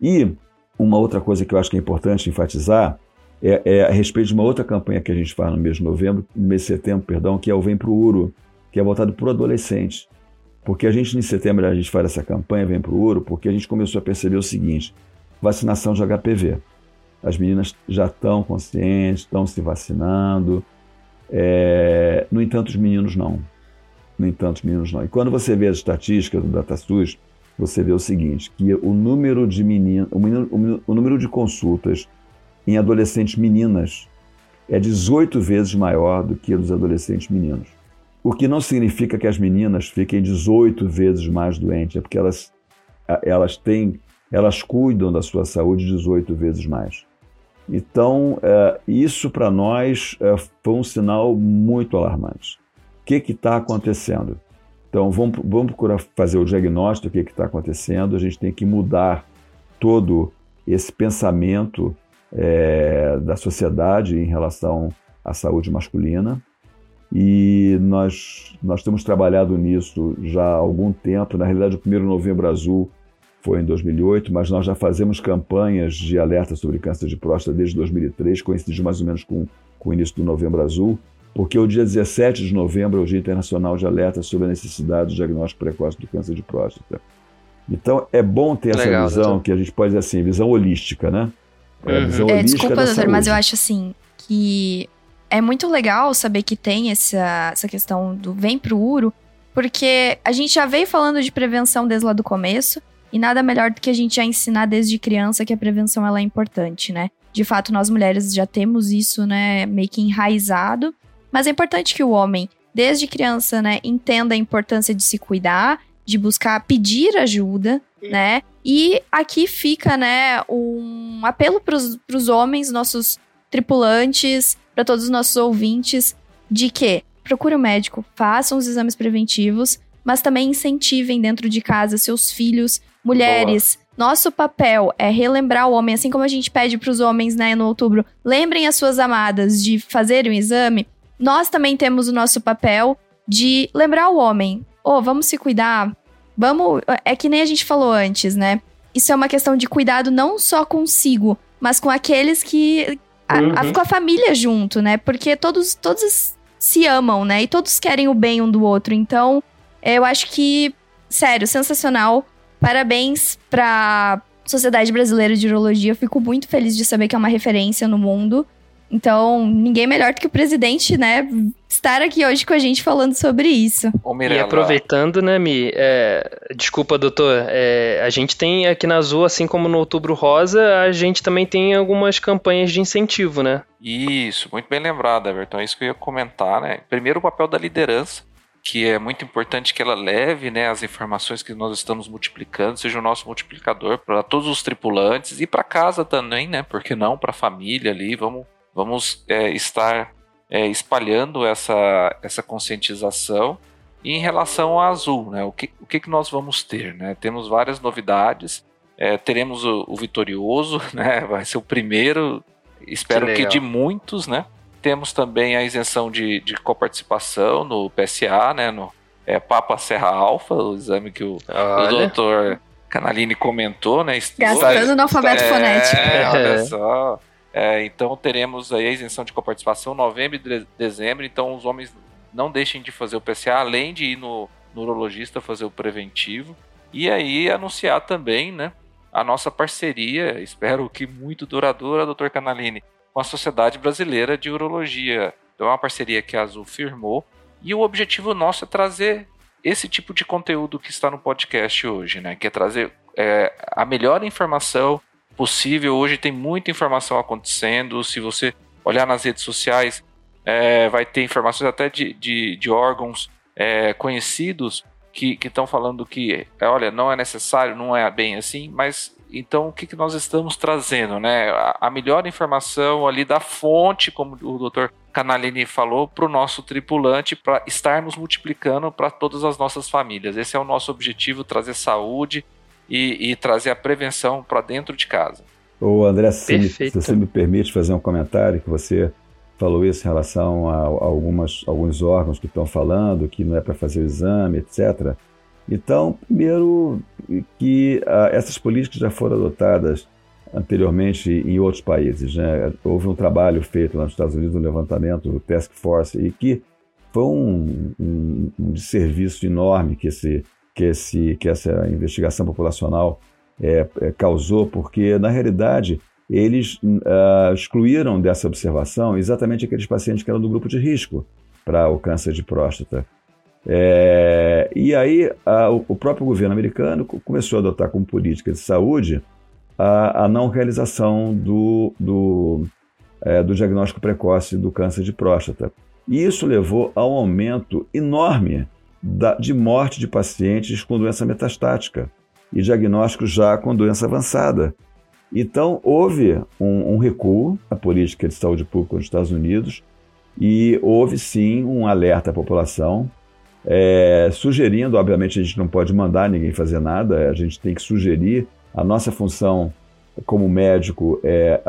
E uma outra coisa que eu acho que é importante enfatizar é, é, a respeito de uma outra campanha que a gente faz no mês de novembro, no mês de setembro, perdão, que é o Vem Pro Uro, que é voltado para o adolescente. Porque a gente, em setembro, a gente faz essa campanha, Vem Pro Uro, porque a gente começou a perceber o seguinte, vacinação de HPV. As meninas já estão conscientes, estão se vacinando, é... no entanto, os meninos não no entanto, meninos não. E quando você vê as estatísticas do DataSUS, você vê o seguinte, que o número de meninas, o, menino, o número de consultas em adolescentes meninas é 18 vezes maior do que dos adolescentes meninos. O que não significa que as meninas fiquem 18 vezes mais doentes, é porque elas, elas têm, elas cuidam da sua saúde 18 vezes mais. Então, é, isso para nós é, foi um sinal muito alarmante que está acontecendo. Então, vamos, vamos procurar fazer o diagnóstico do que está acontecendo. A gente tem que mudar todo esse pensamento é, da sociedade em relação à saúde masculina. E nós, nós temos trabalhado nisso já há algum tempo. Na realidade, o primeiro Novembro Azul foi em 2008, mas nós já fazemos campanhas de alerta sobre câncer de próstata desde 2003, coincidiu mais ou menos com, com o início do Novembro Azul porque o dia 17 de novembro é o Dia Internacional de Alerta sobre a necessidade do diagnóstico precoce do câncer de próstata. Então é bom ter essa Legal, visão, doutor. que a gente pode dizer assim, visão holística, né? É, uhum. visão é, holística desculpa, doutor, saúde. mas eu acho assim que é muito legal saber que tem essa, essa questão do vem pro uro, porque a gente já veio falando de prevenção desde lá do começo, e nada melhor do que a gente já ensinar desde criança que a prevenção ela é importante, né? De fato, nós mulheres já temos isso, né, meio que enraizado, mas é importante que o homem, desde criança, né, entenda a importância de se cuidar, de buscar pedir ajuda, né? E aqui fica, né, um apelo para os homens, nossos tripulantes, para todos os nossos ouvintes, de que procure um médico, façam os exames preventivos, mas também incentivem dentro de casa seus filhos, mulheres. Boa. Nosso papel é relembrar o homem, assim como a gente pede para os homens, né, no outubro, lembrem as suas amadas de fazerem o exame nós também temos o nosso papel de lembrar o homem: oh, vamos se cuidar. Vamos. É que nem a gente falou antes, né? Isso é uma questão de cuidado não só consigo, mas com aqueles que. A, uhum. a, com a família junto, né? Porque todos, todos se amam, né? E todos querem o bem um do outro. Então, eu acho que, sério, sensacional. Parabéns pra Sociedade Brasileira de Urologia. Eu fico muito feliz de saber que é uma referência no mundo. Então, ninguém melhor do que o presidente, né, estar aqui hoje com a gente falando sobre isso. e aproveitando, né, Mi, é, desculpa, doutor, é, a gente tem aqui na Azul, assim como no Outubro Rosa, a gente também tem algumas campanhas de incentivo, né? Isso, muito bem lembrado, Everton, é isso que eu ia comentar, né? Primeiro, o papel da liderança, que é muito importante que ela leve né, as informações que nós estamos multiplicando, seja o nosso multiplicador para todos os tripulantes e para casa também, né? Porque não para a família ali, vamos Vamos é, estar é, espalhando essa, essa conscientização. E em relação à Azul, né, o, que, o que, que nós vamos ter? Né? Temos várias novidades. É, teremos o, o, vitorioso, né? vai ser o primeiro, espero que, que, de muitos. Né? Temos também a isenção de, de coparticipação no PSA, né? no é, Papa Serra Alfa, o exame que o, o doutor Canalini comentou. Né? Gastando no alfabeto é, fonético. Olha só. É, então teremos aí a isenção de coparticipação novembro e dezembro. Então os homens não deixem de fazer o PCA, além de ir no, no urologista fazer o preventivo. E aí anunciar também, né, a nossa parceria, espero que muito duradoura, doutor Canalini, com a Sociedade Brasileira de Urologia. Então é uma parceria que a Azul firmou. E o objetivo nosso é trazer esse tipo de conteúdo que está no podcast hoje, né? Que é trazer é, a melhor informação, possível. Hoje tem muita informação acontecendo. Se você olhar nas redes sociais, é, vai ter informações até de, de, de órgãos é, conhecidos que estão falando que, é, olha, não é necessário, não é bem assim, mas então o que, que nós estamos trazendo, né? A, a melhor informação ali da fonte, como o doutor Canalini falou, para o nosso tripulante, para estarmos multiplicando para todas as nossas famílias. Esse é o nosso objetivo: trazer saúde, e, e trazer a prevenção para dentro de casa. O André, se, se você me permite fazer um comentário, que você falou isso em relação a, algumas, alguns órgãos que estão falando que não é para fazer o exame, etc. Então, primeiro, que ah, essas políticas já foram adotadas anteriormente em outros países. Né? Houve um trabalho feito lá nos Estados Unidos, um levantamento, o Task Force, e que foi um, um, um serviço enorme que, esse, que, esse, que essa investigação populacional é, é, causou, porque, na realidade, eles uh, excluíram dessa observação exatamente aqueles pacientes que eram do grupo de risco para o câncer de próstata. É, e aí a, o próprio governo americano começou a adotar como política de saúde a, a não realização do, do, é, do diagnóstico precoce do câncer de próstata. E isso levou a um aumento enorme da, de morte de pacientes com doença metastática e diagnóstico já com doença avançada. Então, houve um, um recuo na política de saúde pública nos Estados Unidos e houve sim um alerta à população é, sugerindo, obviamente a gente não pode mandar ninguém fazer nada, a gente tem que sugerir. A nossa função como médico é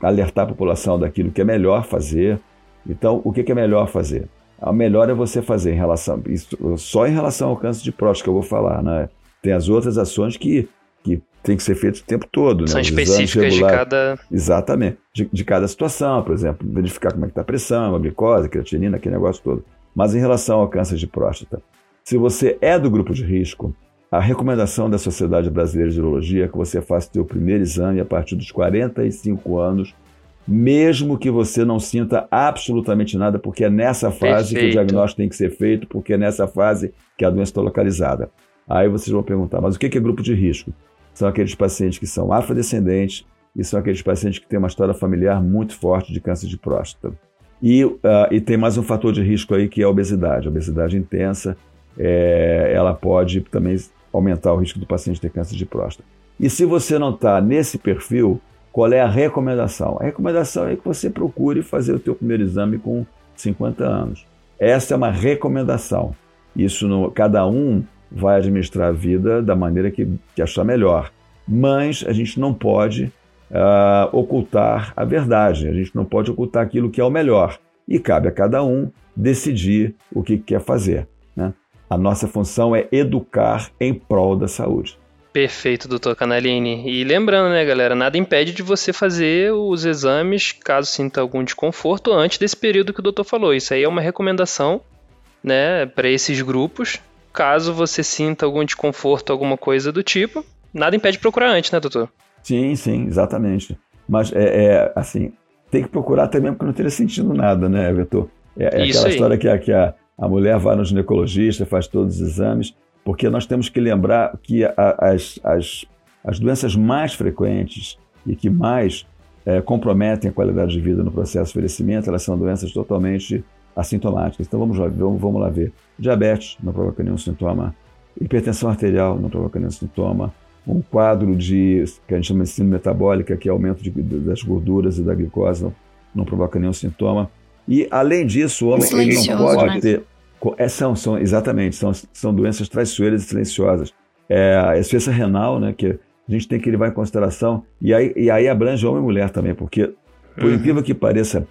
alertar a população daquilo que é melhor fazer. Então, o que, que é melhor fazer? A melhor é você fazer em relação, isso, só em relação ao câncer de próstata que eu vou falar, né? Tem as outras ações que, que tem que ser feitas o tempo todo, né? São Os específicas de cada... Exatamente, de, de, cada situação, por exemplo, verificar como é que está a pressão, a glicose, a creatinina, aquele negócio todo. Mas em relação ao câncer de próstata, se você é do grupo de risco, a recomendação da Sociedade Brasileira de Urologia é que você faça o seu primeiro exame a partir dos 45 anos, mesmo que você não sinta absolutamente nada, porque é nessa fase Perfeito. que o diagnóstico tem que ser feito, porque é nessa fase que a doença está localizada. Aí vocês vão perguntar, mas o que é grupo de risco? São aqueles pacientes que são afrodescendentes e são aqueles pacientes que têm uma história familiar muito forte de câncer de próstata. E, uh, e tem mais um fator de risco aí que é a obesidade. A obesidade intensa, é, ela pode também aumentar o risco do paciente ter câncer de próstata. E se você não está nesse perfil, qual é a recomendação? A recomendação é que você procure fazer o teu primeiro exame com 50 anos. Essa é uma recomendação. Isso no, cada um vai administrar a vida da maneira que, que achar melhor. Mas a gente não pode uh, ocultar a verdade, a gente não pode ocultar aquilo que é o melhor. E cabe a cada um decidir o que quer fazer. Né? A nossa função é educar em prol da saúde. Perfeito, doutor Canalini. E lembrando, né, galera, nada impede de você fazer os exames, caso sinta algum desconforto, antes desse período que o doutor falou. Isso aí é uma recomendação, né, para esses grupos. Caso você sinta algum desconforto, alguma coisa do tipo, nada impede de procurar antes, né, doutor? Sim, sim, exatamente. Mas é, é assim, tem que procurar também porque não teria sentido nada, né, Vitor? É, é aquela aí. história que, a, que a, a mulher vai no ginecologista, faz todos os exames, porque nós temos que lembrar que a, as, as, as doenças mais frequentes e que mais é, comprometem a qualidade de vida no processo de envelhecimento, elas são doenças totalmente assintomáticas. Então vamos lá, vamos, vamos lá ver. Diabetes não provoca nenhum sintoma, hipertensão arterial não provoca nenhum sintoma, um quadro de que a gente chama de síndrome metabólica, que é aumento de, das gorduras e da glicose, não, não, provoca nenhum sintoma. E além disso, o homem ele não pode né? ter. É, são, são, exatamente, são, são doenças traiçoeiras e silenciosas. É, a insuficiência renal, né, que a gente tem que levar em consideração, e aí, e aí abrange homem e mulher também, porque, por uhum. incrível que pareça,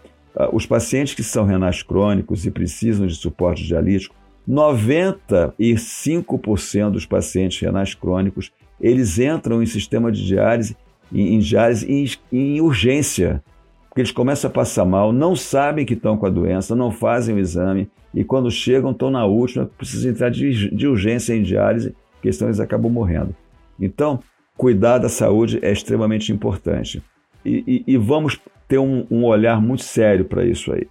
os pacientes que são renais crônicos e precisam de suporte dialítico, 95% dos pacientes renais crônicos eles entram em sistema de diálise, em, em diálise em, em urgência, porque eles começam a passar mal, não sabem que estão com a doença, não fazem o exame e quando chegam estão na última, precisam entrar de, de urgência em diálise, porque senão eles acabam morrendo. Então, cuidar da saúde é extremamente importante. E, e, e vamos ter um, um olhar muito sério para isso aí.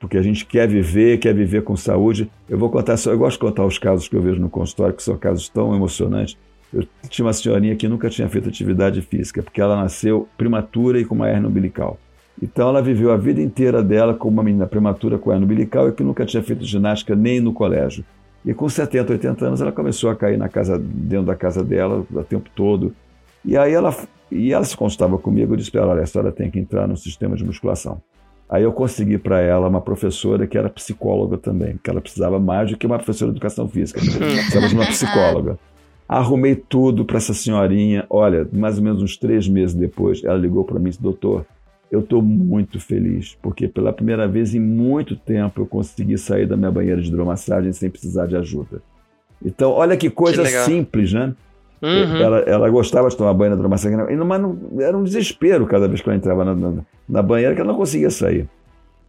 Porque a gente quer viver, quer viver com saúde. Eu vou contar só, eu gosto de contar os casos que eu vejo no consultório, que são casos tão emocionantes. Eu tinha uma senhorinha que nunca tinha feito atividade física, porque ela nasceu prematura e com uma hernia umbilical. Então ela viveu a vida inteira dela como uma menina prematura com hernia umbilical e que nunca tinha feito ginástica nem no colégio. E com 70, 80 anos ela começou a cair na casa, dentro da casa dela o tempo todo. E aí ela, e ela se consultava comigo e disse para ela, olha, a senhora tem que entrar no sistema de musculação. Aí eu consegui para ela uma professora que era psicóloga também, que ela precisava mais do que uma professora de educação física. Precisava de uma psicóloga. Arrumei tudo para essa senhorinha. Olha, mais ou menos uns três meses depois, ela ligou para mim e disse: Doutor, eu estou muito feliz, porque pela primeira vez em muito tempo eu consegui sair da minha banheira de hidromassagem sem precisar de ajuda. Então, olha que coisa que simples, né? Uhum. Ela, ela gostava de tomar banho na hidromassagem, mas não, era um desespero cada vez que ela entrava na, na, na banheira que ela não conseguia sair.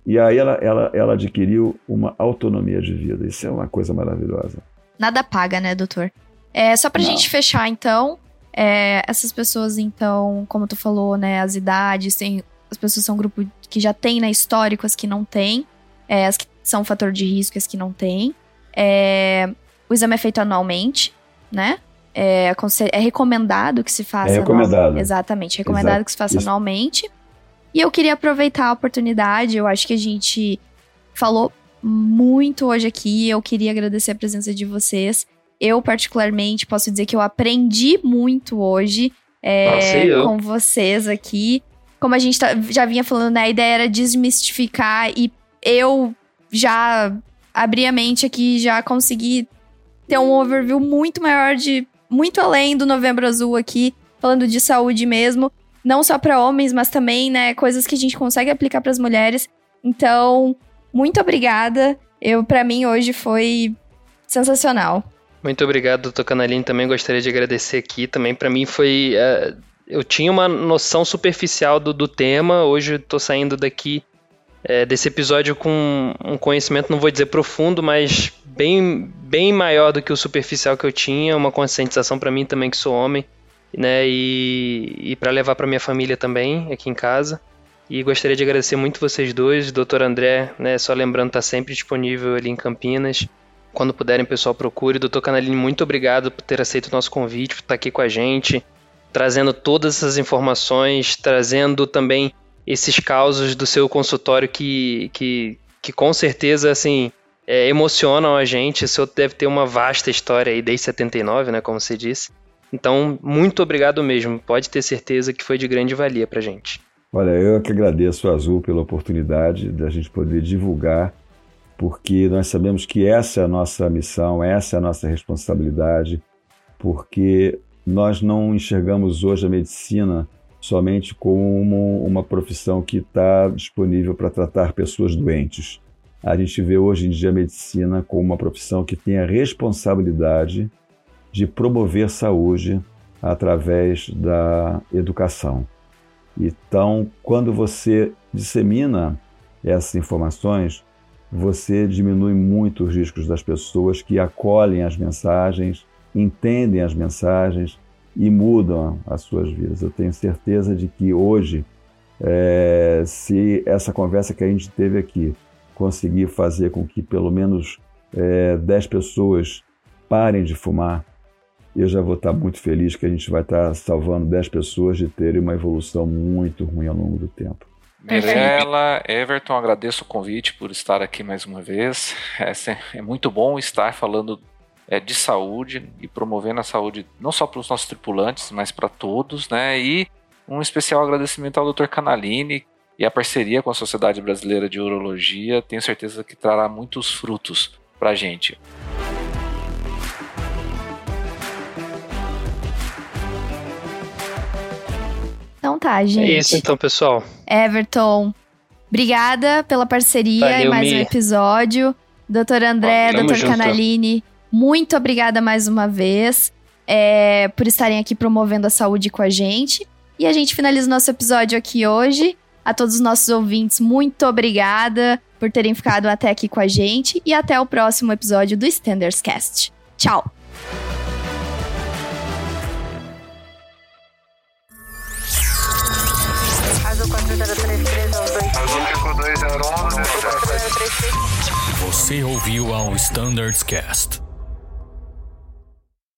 E aí ela, ela, ela adquiriu uma autonomia de vida. Isso é uma coisa maravilhosa. Nada paga, né, doutor? É, só pra Não. gente fechar, então, é, essas pessoas, então, como tu falou, né, as idades, tem, as pessoas são um grupo que já tem, né, histórico, as que não tem, é, as que são fator de risco, as que não tem. É, o exame é feito anualmente, né? É, é recomendado que se faça. É recomendado. Exatamente, é recomendado Exato. que se faça Isso. anualmente. E eu queria aproveitar a oportunidade, eu acho que a gente falou muito hoje aqui, eu queria agradecer a presença de vocês. Eu, particularmente, posso dizer que eu aprendi muito hoje é, com vocês aqui. Como a gente tá, já vinha falando, né? A ideia era desmistificar e eu já abri a mente aqui, já consegui ter um overview muito maior de. Muito além do Novembro Azul aqui, falando de saúde mesmo. Não só para homens, mas também, né? Coisas que a gente consegue aplicar para as mulheres. Então, muito obrigada. Eu, para mim, hoje foi sensacional. Muito obrigado, doutor Canalini. Também gostaria de agradecer aqui. Também para mim foi. Uh, eu tinha uma noção superficial do, do tema. Hoje estou saindo daqui é, desse episódio com um conhecimento, não vou dizer profundo, mas bem, bem maior do que o superficial que eu tinha. Uma conscientização para mim também que sou homem, né? E, e para levar para minha família também aqui em casa. E gostaria de agradecer muito vocês dois, doutor André, né? Só lembrando, está sempre disponível ali em Campinas. Quando puderem, pessoal, procure. Doutor Canalini, muito obrigado por ter aceito o nosso convite, por estar aqui com a gente, trazendo todas essas informações, trazendo também esses causos do seu consultório que, que, que com certeza, assim, é, emocionam a gente. O senhor deve ter uma vasta história aí desde 79, né, como você disse. Então, muito obrigado mesmo. Pode ter certeza que foi de grande valia para gente. Olha, eu que agradeço a Azul pela oportunidade da gente poder divulgar porque nós sabemos que essa é a nossa missão, essa é a nossa responsabilidade, porque nós não enxergamos hoje a medicina somente como uma profissão que está disponível para tratar pessoas doentes. A gente vê hoje em dia a medicina como uma profissão que tem a responsabilidade de promover saúde através da educação. Então, quando você dissemina essas informações, você diminui muito os riscos das pessoas que acolhem as mensagens, entendem as mensagens e mudam as suas vidas. Eu tenho certeza de que hoje, é, se essa conversa que a gente teve aqui conseguir fazer com que pelo menos é, 10 pessoas parem de fumar, eu já vou estar muito feliz que a gente vai estar salvando 10 pessoas de terem uma evolução muito ruim ao longo do tempo. Mirella, Everton, agradeço o convite por estar aqui mais uma vez. É, é muito bom estar falando é, de saúde e promovendo a saúde não só para os nossos tripulantes, mas para todos, né? E um especial agradecimento ao Dr. Canalini e a parceria com a Sociedade Brasileira de Urologia. Tenho certeza que trará muitos frutos para a gente. Então tá, gente. É isso então, pessoal. Everton, obrigada pela parceria Valeu, e mais um episódio. Doutor André, Doutor Canalini, muito obrigada mais uma vez é, por estarem aqui promovendo a saúde com a gente. E a gente finaliza o nosso episódio aqui hoje. A todos os nossos ouvintes, muito obrigada por terem ficado até aqui com a gente. E até o próximo episódio do Standards Cast. Tchau! Você ouviu ao Standards Cast.